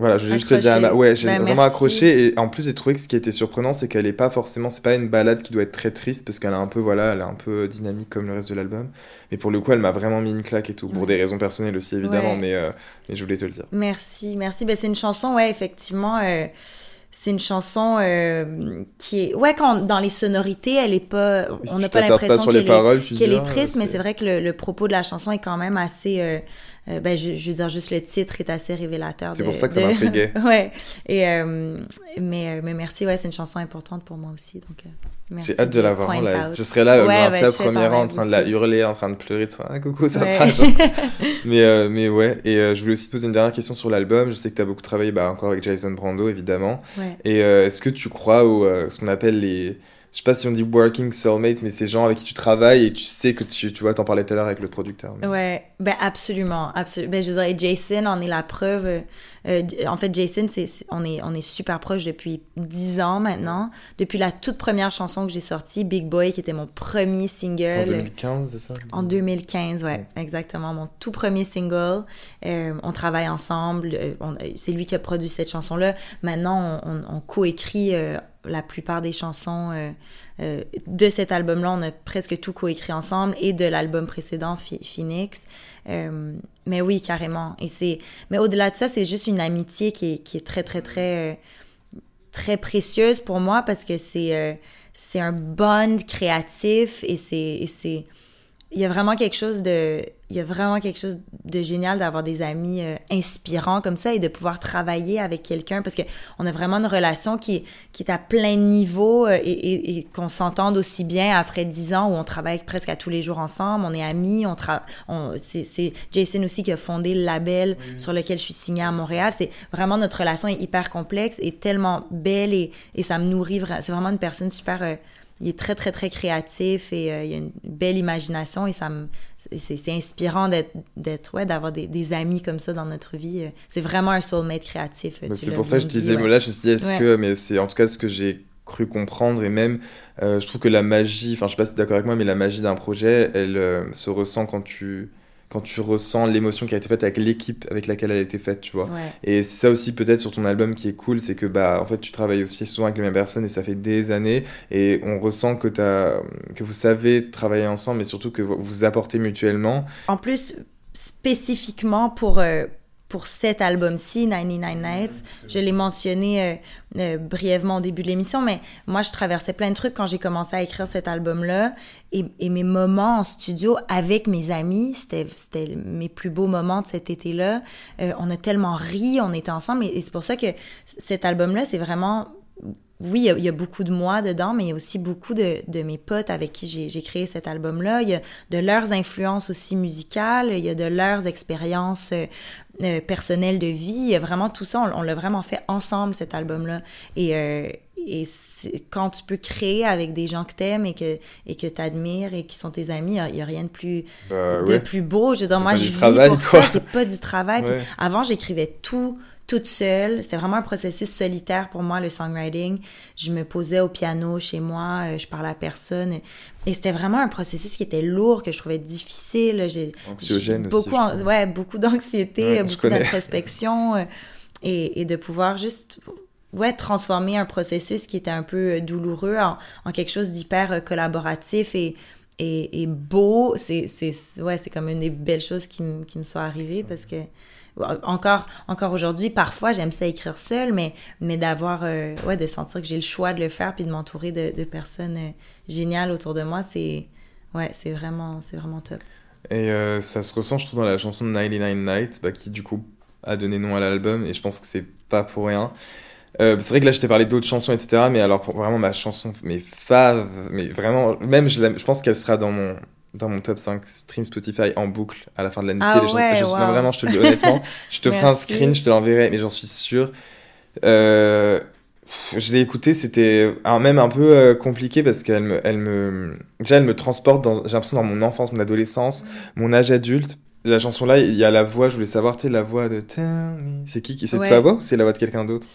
voilà, je voulais juste te dire, ouais, j'ai Ben, vraiment merci. accroché et en plus j'ai trouvé que ce qui était surprenant c'est qu'elle est pas forcément, c'est pas une balade qui doit être très triste parce qu'elle est un peu voilà, elle est un peu dynamique comme le reste de l'album. Mais pour le coup, elle m'a vraiment mis une claque et tout pour Ouais. des raisons personnelles aussi évidemment, Ouais. mais euh, mais je voulais te le dire. Merci, merci. Ben, c'est une chanson, ouais, effectivement. euh, c'est une chanson euh, qui est. Ouais, quand, dans les sonorités, elle est pas. Si on n'a pas l'impression qu'elle est, dis, est ah, triste, mais c'est- c'est vrai que le, le propos de la chanson est quand même assez. Euh, ben, je, je veux dire, juste le titre est assez révélateur. C'est pour ça que ça de- m'intriguait. ouais. Et, euh, mais, euh, mais merci, ouais, c'est une chanson importante pour moi aussi. Donc, J'ai hâte de la voir en live. Je serai là, le Ouais, ben, premier rang en train de la hurler, en train de pleurer, de ah, coucou, ça Ouais. va. genre. mais, mais ouais, et je voulais aussi te poser une dernière question sur l'album. Je sais que tu as beaucoup travaillé bah, encore avec Jason Brando, évidemment. Et est-ce que tu crois au ce qu'on appelle les je sais pas si on dit working soulmate, mais c'est gens avec qui tu travailles et tu sais que tu, tu vois, t'en parlais tout à l'heure avec le producteur. Ouais, ben absolument, absolument. Ben, je dirais, Jason en est la preuve. Euh, en fait, Jason, c'est, on, est, on est super proche depuis 10 ans maintenant. Depuis la toute première chanson que j'ai sortie, Big Boy, qui était mon premier single. En 2015, c'est ça? En 2015, ouais, exactement. Mon tout premier single. Euh, on travaille ensemble. Euh, c'est lui qui a produit cette chanson-là. Maintenant, on, on, on coécrit la plupart des chansons euh, euh, de cet album-là, on a presque tout coécrit ensemble et de l'album précédent, Phoenix. Euh, mais oui, carrément. Et c'est, mais au-delà de ça, c'est juste une amitié qui est, qui est très, très, très, très précieuse pour moi parce que c'est, c'est un bond créatif et c'est, c'est, il y a vraiment quelque chose de il y a vraiment quelque chose de génial d'avoir des amis euh, inspirants comme ça et de pouvoir travailler avec quelqu'un parce que on a vraiment une relation qui, qui est à plein niveau euh, et, et, qu'on s'entende aussi bien après dix ans où on travaille presque à tous les jours ensemble, on est amis, on, on c'est Jason aussi qui a fondé le label sur lequel je suis signée à Montréal. C'est vraiment notre relation est hyper complexe et tellement belle et, et ça me nourrit. C'est vraiment une personne super euh, il est très, très, très créatif et euh, il a une belle imagination et ça me, c'est, inspirant d'être, ouais, d'avoir des, des, amis comme ça dans notre vie. C'est vraiment un soulmate créatif. c'est pour ça que je disais, là, je me suis dit, est-ce que, mais c'est en tout cas ce que j'ai cru comprendre et même, euh, je trouve que la magie, enfin, je sais pas si tu es d'accord avec moi, mais la magie d'un projet, elle euh, se ressent quand tu quand tu ressens l'émotion qui a été faite avec l'équipe avec laquelle elle a été faite, tu vois. Et c'est ça aussi peut-être sur ton album qui est cool, c'est que bah en fait tu travailles aussi souvent avec les mêmes personnes et ça fait des années et on ressent que as, que vous savez travailler ensemble et surtout que vous vous apportez mutuellement. En plus spécifiquement pour euh, pour cet album-ci, 99 Nights. Je l'ai mentionné euh, euh, brièvement au début de l'émission, mais moi, je traversais plein de trucs quand j'ai commencé à écrire cet album-là. Et, et, mes moments en studio avec mes amis, c'était mes plus beaux moments de cet été-là. Euh, on a tellement ri, on était ensemble. Et, et c'est pour ça que cet album-là, c'est vraiment oui, il y, a, beaucoup de moi dedans, mais il y a aussi beaucoup de, de mes potes avec qui j'ai créé cet album-là. Il y a de leurs influences aussi musicales, il y a de leurs expériences euh, euh, personnelles de vie. Il y a vraiment tout ça, on, l'a vraiment fait ensemble, cet album-là. Et, euh, et quand tu peux créer avec des gens que t'aimes et que et que t'admires et qui sont tes amis, il n'y a, rien de plus bah de plus beau. Je veux dire, moi, je vis pour ça. C'est pas du travail. avant, j'écrivais tout toute seule. C'était vraiment un processus solitaire pour moi, le songwriting. Je me posais au piano chez moi, euh, je parlais à personne. Et c'était vraiment un processus qui était lourd, que je trouvais difficile. J'ai, Anxiogène beaucoup, aussi. ouais, beaucoup d'anxiété, beaucoup d'introspection. Euh, et, et, de pouvoir juste ouais, transformer un processus qui était un peu euh, douloureux en, en quelque chose d'hyper collaboratif et, et, et beau. C'est, c'est, ouais, c'est comme une des belles choses qui, qui me sont arrivées parce que encore encore aujourd'hui parfois j'aime ça écrire seul mais mais d'avoir euh, ouais de sentir que j'ai le choix de le faire puis de m'entourer de, personnes euh, géniales autour de moi c'est ouais c'est vraiment c'est vraiment top. Et euh, ça se ressent je trouve dans la chanson 99 Nights bah, qui du coup a donné nom à l'album et je pense que c'est pas pour rien. C'est vrai que là je t'ai parlé d'autres chansons etc mais alors pour vraiment ma chanson mes faves mais vraiment même je, je pense qu'elle sera dans mon dans mon top 5 stream Spotify en boucle à la fin de l'année. Ah ouais, je, vraiment, je te le dis honnêtement, je te ferai un screen, je te l'enverrai, mais j'en suis sûr. Euh, je l'ai écouté, c'était même un peu euh, compliqué parce qu'elle me, elle me, déjà elle me transporte dans, j'ai l'impression dans mon enfance, mon adolescence, mon âge adulte. La chanson là, il y a la voix, je voulais savoir, tu sais, la voix de C'est qui qui C'est ta voix ou c'est la voix de quelqu'un d'autre?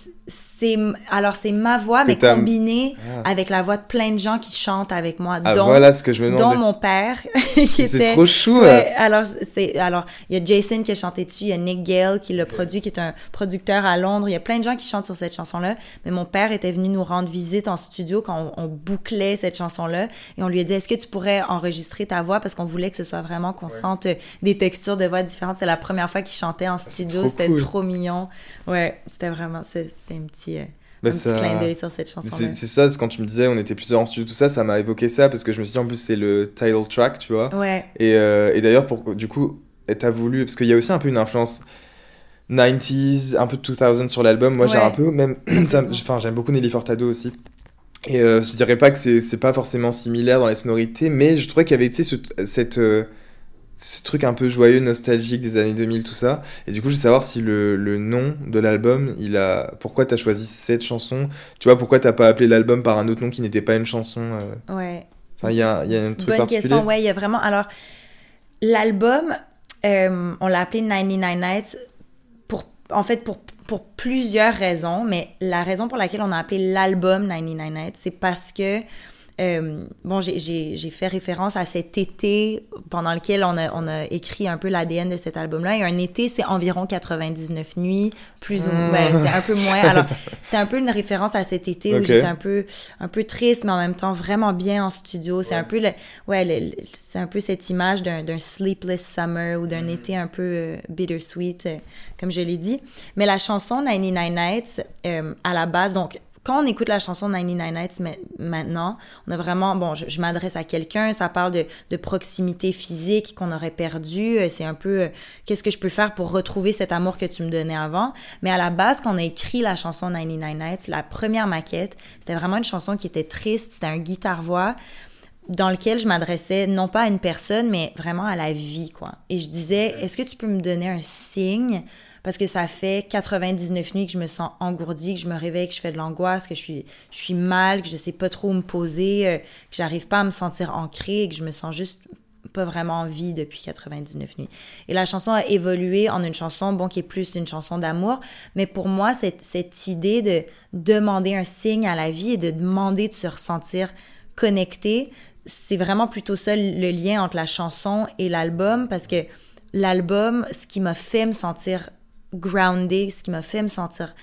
C'est alors c'est ma voix mais combinée ah. avec la voix de plein de gens qui chantent avec moi ah, dont voilà ce que je me dont mon père qui c'est trop chou ouais, alors c'est alors il y a Jason qui a chanté dessus il y a Nick Gale qui l'a produit qui est un producteur à Londres. Il y a plein de gens qui chantent sur cette chanson là mais mon père était venu nous rendre visite en studio quand on, bouclait cette chanson là et on lui a dit est-ce que tu pourrais enregistrer ta voix? Parce qu'on voulait que ce soit vraiment qu'on sente des textures de voix différentes. C'est la première fois qu'il chantait en studio c'était trop mignon. Ouais c'était vraiment c'est un petit euh, bah, un petit clin d'œil sur cette chanson. C'est ça, quand tu me disais on était plusieurs en studio, tout ça, ça m'a évoqué ça parce que je me suis dit en plus c'est le title track, tu vois. Ouais. Et, euh, et d'ailleurs, pour du coup, t'as voulu, parce qu'il y a aussi un peu une influence 90s, un peu de 2000 sur l'album. Moi j'ai un peu, même, enfin j'aime beaucoup Nelly Furtado aussi. Et euh, je dirais pas que c'est pas forcément similaire dans les sonorités, mais je trouvais qu'il y avait, tu sais, cette ce truc un peu joyeux, nostalgique des années 2000, tout ça. Et du coup, je veux savoir si le, le nom de l'album, il a. Pourquoi t'as choisi cette chanson? Tu vois, pourquoi t'as pas appelé l'album par un autre nom qui n'était pas une chanson euh? Ouais. Enfin, il y a, y a un truc Bonne particulier? question, ouais, il y a vraiment. Alors, l'album, euh, on l'a appelé 99 Nights pour, en fait, pour, pour plusieurs raisons, mais la raison pour laquelle on a appelé l'album 99 Nights, c'est parce que. Euh, bon, j'ai- fait référence à cet été pendant lequel on a, on a écrit un peu l'ADN de cet album-là. Et un été, c'est environ 99 nuits, plus ou moins. ben, c'est un peu moins. Alors, c'est un peu une référence à cet été où j'étais un peu, un peu triste, mais en même temps vraiment bien en studio. C'est un peu le, ouais, le- c'est un peu cette image d'un, sleepless summer ou d'un été un peu euh, bittersweet, euh, comme je l'ai dit. Mais la chanson 99 Nights, euh, à la base, donc, quand on écoute la chanson 99 Nights ma- maintenant, on a vraiment, bon, je, je m'adresse à quelqu'un, ça parle de, de proximité physique qu'on aurait perdu. euh, C'est un peu, euh, qu'est-ce que je peux faire pour retrouver cet amour que tu me donnais avant? Mais à la base, quand on a écrit la chanson 99 Nights, la première maquette, c'était vraiment une chanson qui était triste, c'était un guitare-voix dans lequel je m'adressais non pas à une personne, mais vraiment à la vie, quoi. Et je disais, est-ce que tu peux me donner un signe? Parce que ça fait 99 nuits que je me sens engourdie, que je me réveille, que je fais de l'angoisse, que je suis, mal, que je sais pas trop où me poser, euh, que j'arrive pas à me sentir ancrée et que je me sens juste pas vraiment en vie depuis 99 nuits. Et la chanson a évolué en une chanson, bon, qui est plus une chanson d'amour, mais pour moi, cette, cette idée de demander un signe à la vie et de demander de se ressentir connecté, c'est vraiment plutôt ça le lien entre la chanson et l'album, parce que l'album, ce qui m'a fait me sentir grounded, ce qui m'a fait me sentir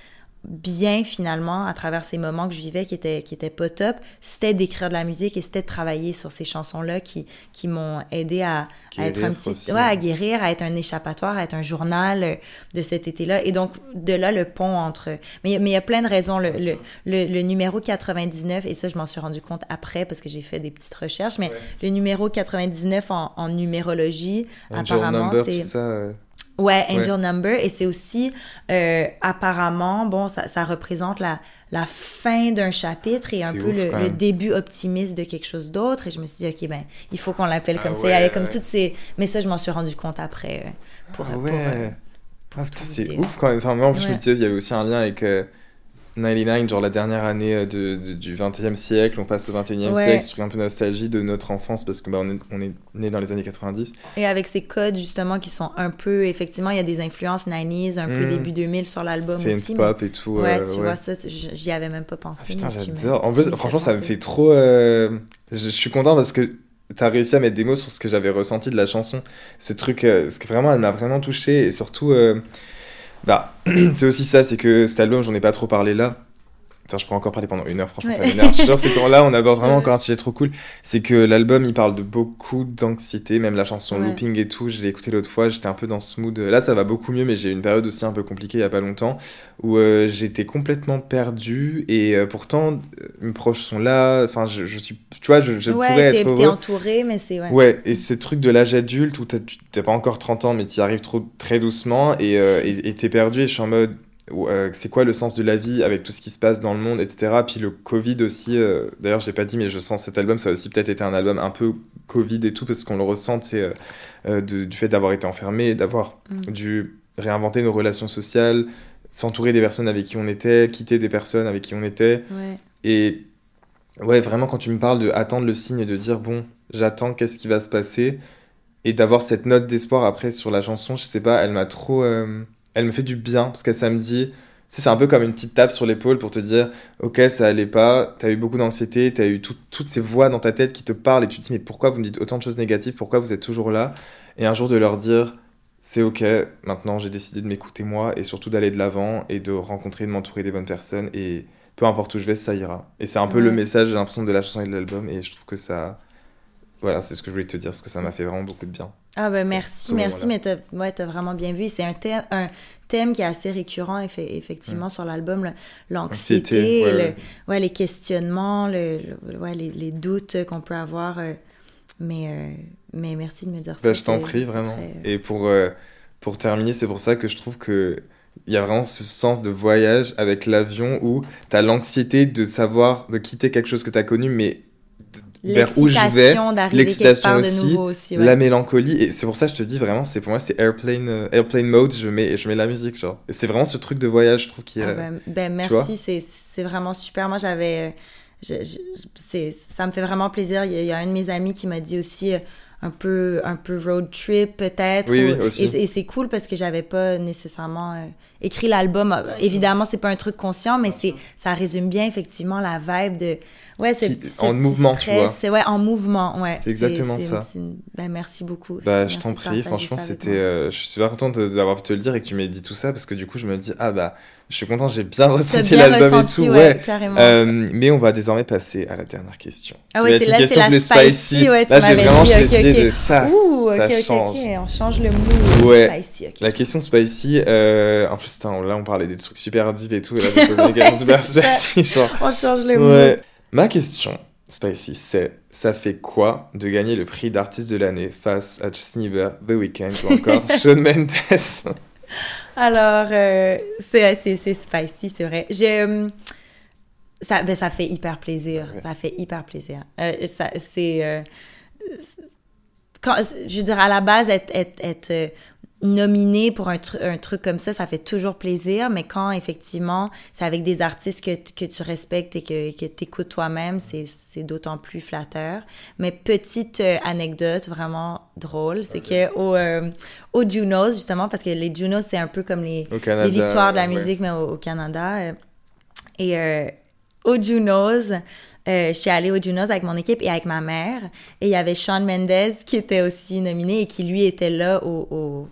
bien finalement à travers ces moments que je vivais qui étaient qui étaient pas top, c'était d'écrire de la musique et c'était de travailler sur ces chansons là qui qui m'ont aidé à, à être un petit aussi. ouais à guérir, à être un échappatoire, à être un journal euh, de cet été-là. Et donc de là le pont entre mais il y a- mais il y a plein de raisons. Le, le, le, le numéro 99 et ça je m'en suis rendu compte après parce que j'ai fait des petites recherches mais le numéro 99 en, en numérologie Angel apparemment c'est ça. Ouais, Angel Number. Et c'est aussi, euh, apparemment, bon, ça, ça représente la, la fin d'un chapitre et un peu ouf, le, début optimiste de quelque chose d'autre. Et je me suis dit, OK, ben, il faut qu'on l'appelle Ah comme ça. ouais, Il y avait comme ouais. toutes ces... Mais ça, je m'en suis rendu compte après. euh, pour, Ah pour, ouais. euh, Ah, c'est ouf quand même. Enfin, moi, en plus, je me disais, il y avait aussi un lien avec euh, 99, genre la dernière année euh, de, de- du 20e siècle. On passe au 21e Ouais. siècle, ce truc un peu nostalgie de notre enfance parce que bah, on est, on est né dans les années 90. Et avec ces codes, justement, qui sont un peu... Effectivement, il y a des influences 90s, un peu Mm. début 2000 sur l'album C'est aussi. mais- pop et tout. Ouais, euh, tu vois, ça, j'y avais même pas pensé. Ah, putain, j'adore. En plus, franchement, ça me fait trop. euh, Je, je suis content parce que t'as réussi à mettre des mots sur ce que j'avais ressenti de la chanson. Ce truc, euh, ce que vraiment, elle m'a vraiment touché. Et surtout, bah, c'est aussi ça, c'est que cet album, j'en ai pas trop parlé là. Putain, je pourrais encore parler pendant une heure, franchement, ça Ouais. m'énerve. Je suis sûr, ces temps-là, on aborde vraiment encore un sujet trop cool. C'est que l'album, il parle de beaucoup d'anxiété, même la chanson Ouais. Looping et tout. Je l'ai écouté l'autre fois, j'étais un peu dans ce mood. Là, ça va beaucoup mieux, mais j'ai eu une période aussi un peu compliquée il y a pas longtemps où euh, j'étais complètement perdu et euh, pourtant, mes proches sont là. Enfin, je, je suis, tu vois, je, je ouais, pourrais être t'es heureux. entouré, mais c'est... Ouais. Ouais, et ce truc de l'âge adulte où t'as- pas encore 30 ans, mais t'y arrives trop, très doucement et euh, t'es perdu. Et je suis en mode, euh, c'est quoi le sens de la vie avec tout ce qui se passe dans le monde, etc. Puis le Covid aussi, euh, d'ailleurs, je l'ai pas dit, mais je sens cet album, ça a aussi peut-être été un album un peu Covid et tout, parce qu'on le ressent, c'est euh, euh, de- du fait d'avoir été enfermé, d'avoir Mm. dû réinventer nos relations sociales, s'entourer des personnes avec qui on était, quitter des personnes avec qui on était. Ouais. Et ouais, vraiment, quand tu me parles de attendre le signe et de dire, bon, j'attends, qu'est-ce qui va se passer, et d'avoir cette note d'espoir après sur la chanson, je sais pas, elle m'a trop. euh, elle me fait du bien, parce que ça me dit. C'est un peu comme une petite tape sur l'épaule pour te dire, ok, ça allait pas, t'as eu beaucoup d'anxiété, t'as eu tout- toutes ces voix dans ta tête qui te parlent et tu te dis, mais pourquoi vous me dites autant de choses négatives, pourquoi vous êtes toujours là? Et un jour de leur dire, c'est ok, maintenant j'ai décidé de m'écouter moi et surtout d'aller de l'avant et de rencontrer et de m'entourer des bonnes personnes et peu importe où je vais, ça ira. Et c'est un peu le message, j'ai l'impression, de la chanson et de l'album et je trouve que ça. Voilà, c'est ce que je voulais te dire, parce que ça m'a fait vraiment beaucoup de bien. Ah ben merci, merci, mais t'as ouais, t'as vraiment bien vu. C'est un thème, un thème qui est assez récurrent, effe- effectivement, sur l'album. L'anxiété, Anxiété, ouais, le- ouais. ouais, les questionnements, le, le- ouais, les, les doutes qu'on peut avoir. euh, mais, euh, mais merci de me dire ça. Bah, je t'en prie, vraiment. très- Et pour, euh, pour terminer, c'est pour ça que je trouve que il y a vraiment ce sens de voyage avec l'avion où tu as l'anxiété de savoir, de quitter quelque chose que tu as connu, mais vers où je vais, L'excitation aussi, nouveau aussi. ouais. la mélancolie. Et c'est pour ça que je te dis vraiment, c'est pour moi, c'est airplane, euh, airplane mode. Je mets, je mets la musique, genre. Et c'est vraiment ce truc de voyage, je trouve, qui est. Ah ben, ben, merci, c'est c'est vraiment super. Moi, j'avais. euh, je- ça me fait vraiment plaisir. Il y, a, il y a un de mes amis qui m'a dit aussi euh, un peu, un peu road trip, peut-être. Oui, ou- oui, aussi. Et, et c'est cool parce que j'avais pas nécessairement euh, écrit l'album. Euh, Évidemment, c'est pas un truc conscient, mais c'est ça résume bien, effectivement, la vibe de. Ouais, c'est en mouvement, tu vois. C'est ouais, en mouvement, ouais. C'est exactement ça. Ben, merci beaucoup. Bah, je t'en prie, franchement, c'était. euh, je suis super contente d'avoir pu te le dire et que tu m'aies dit tout ça parce que du coup, je me dis, ah bah, je suis content, j'ai bien ressenti l'album et tout, ouais, ouais. carrément. Euh, mais on va désormais passer à la dernière question. Ah ouais, c'est là, question la plus spicy, ouais, Là, j'ai vraiment dit, j'ai ok, décidé ok. de. tac, Ouh, ok, ça change. on change le mood. Ouais. Spicy, La question spicy, euh, en plus, là, on parlait des trucs super deep et tout, et là, méga super spicy, genre. On change le mood. Ouais. Ma question, Spicy, c'est ça fait quoi de gagner le prix d'artiste de l'année face à Justin Bieber, The Weeknd ou encore Shawn Mendes? Alors, euh, c'est spicy, c'est vrai. J'ai, euh, ça, ben, ça fait hyper plaisir. Ouais. Ça fait hyper plaisir. Euh, ça, c'est... euh, quand, je veux dire, à la base, être, être, être euh, nominé pour un, tru- un truc comme ça, ça fait toujours plaisir, mais quand, effectivement, c'est avec des artistes que, que tu respectes et que, que tu écoutes toi-même, c'est d'autant plus flatteur. Mais petite euh, anecdote vraiment drôle, c'est que au, euh, au Junos, justement, parce que les Junos, c'est un peu comme les, Canada, les victoires de la ouais. musique, mais au, au Canada. euh, et euh, au Junos, euh, je suis allée au Junos avec mon équipe et avec ma mère. Et il y avait Shawn Mendes qui était aussi nominé et qui, lui, était là au, au,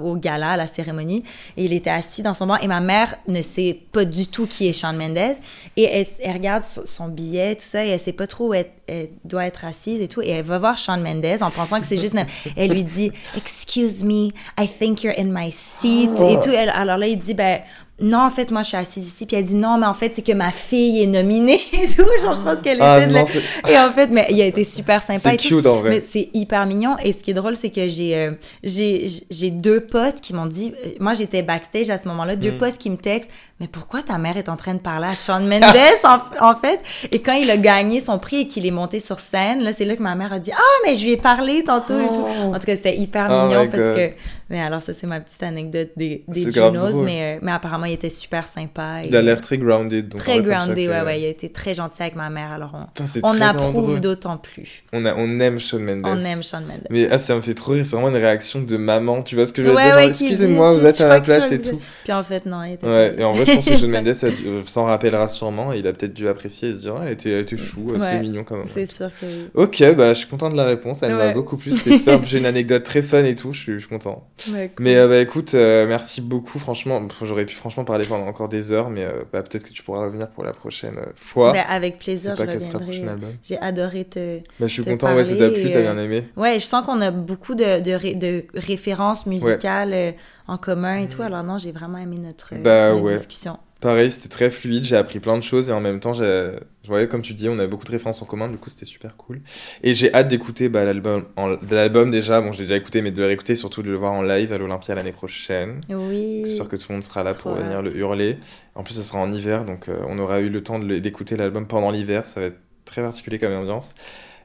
au gala, à la cérémonie. Et il était assis dans son banc. Et ma mère ne sait pas du tout qui est Shawn Mendes. Et elle, elle regarde son, son billet, tout ça, et elle sait pas trop où elle, elle doit être assise et tout. Et elle va voir Shawn Mendes en pensant que c'est juste... une- Elle lui dit « Excuse me, I think you're in my seat. Et tout. Elle- alors là, il dit « Ben... » non, en fait, moi, je suis assise ici. Puis elle dit, non, mais en fait, c'est que ma fille est nominée et tout. Genre, je pense qu'elle Ah de non, c'est- Et en fait, mais il a été super sympa. C'est tout. cute, en vrai. Mais c'est hyper mignon. Et ce qui est drôle, c'est que j'ai euh, j'ai j'ai deux potes qui m'ont dit, euh, moi, j'étais backstage à ce moment-là, deux Hmm. potes qui me textent, mais pourquoi ta mère est en train de parler à Shawn Mendes, en, en fait? Et quand il a gagné son prix et qu'il est monté sur scène, là, c'est là que ma mère a dit, ah, mais je lui ai parlé tantôt et tout. En tout cas, c'était hyper Oh mignon parce que, mais alors, ça, c'est ma petite anecdote des, des Junos, mais, euh, mais apparemment, il était super sympa. et- Il a l'air très grounded. Donc Très choque, ouais, ouais. Il a été très gentil avec ma mère, alors on, Putain, on approuve d'autant plus. On, a, on aime Shawn Mendes. On aime Shawn Mendes. Mais ah, ça me fait trop rire, c'est vraiment une réaction de maman, tu vois ce que je veux Ouais, dire ouais, Excusez-moi, vous êtes à que place et tout. Puis en fait, non, il était Ouais, et en vrai, je pense que Shawn Mendes euh, s'en rappellera sûrement. Il a peut-être dû apprécier et se dire, ah, elle était, elle était chou, c'était Ouais. mignon quand même. C'est sûr que. Ok, bah je suis content de la réponse, elle m'a beaucoup plu, c'était top. J'ai une anecdote très fun et tout, je suis, je suis content. Ouais, cool. Mais euh, bah écoute, euh, merci beaucoup, franchement. J'aurais pu franchement parler pendant encore des heures, mais euh, bah, peut-être que tu pourras revenir pour la prochaine fois. Ben, avec plaisir, je reviendrai. prochain album. J'ai adoré te. Bah, je suis te content, ouais, ça t'a plu, t'as bien aimé. Ouais, je sens qu'on a beaucoup de, de, ré- de références musicales en commun et tout. Alors non, j'ai vraiment aimé notre, Bah, discussion. Pareil, c'était très fluide, j'ai appris plein de choses et en même temps, j'ai- je voyais, comme tu dis, on a beaucoup de références en commun, du coup, c'était super cool. Et j'ai hâte d'écouter bah, l'album, en- l'album déjà, bon, je l'ai déjà écouté, mais de le réécouter, surtout de le voir en live à l'Olympia l'année prochaine. Oui. J'espère que tout le monde sera là Trop pour venir le hurler. En plus, ce sera en hiver, donc euh, on aura eu le temps d'écouter l'album pendant l'hiver, ça va être très particulier comme ambiance.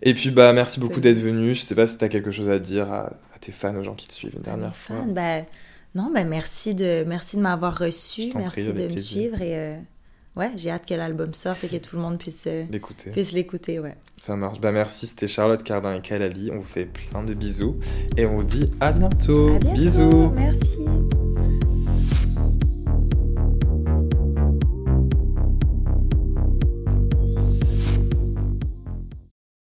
Et puis, bah, merci beaucoup d'être venu. Je sais pas si tu as quelque chose à dire à, à tes fans, aux gens qui te suivent une dernière fois. fans, ben, non, ben merci de, merci de m'avoir reçu, merci prie, de me plaisir. suivre et euh, ouais, j'ai hâte que l'album sorte et que tout le monde puisse, euh, D'écouter. puisse l'écouter, ouais. Ça marche. Bah merci, c'était Charlotte Cardin et Kalali. On vous fait plein de bisous et on vous dit à bientôt. À bientôt, Bisous. Merci.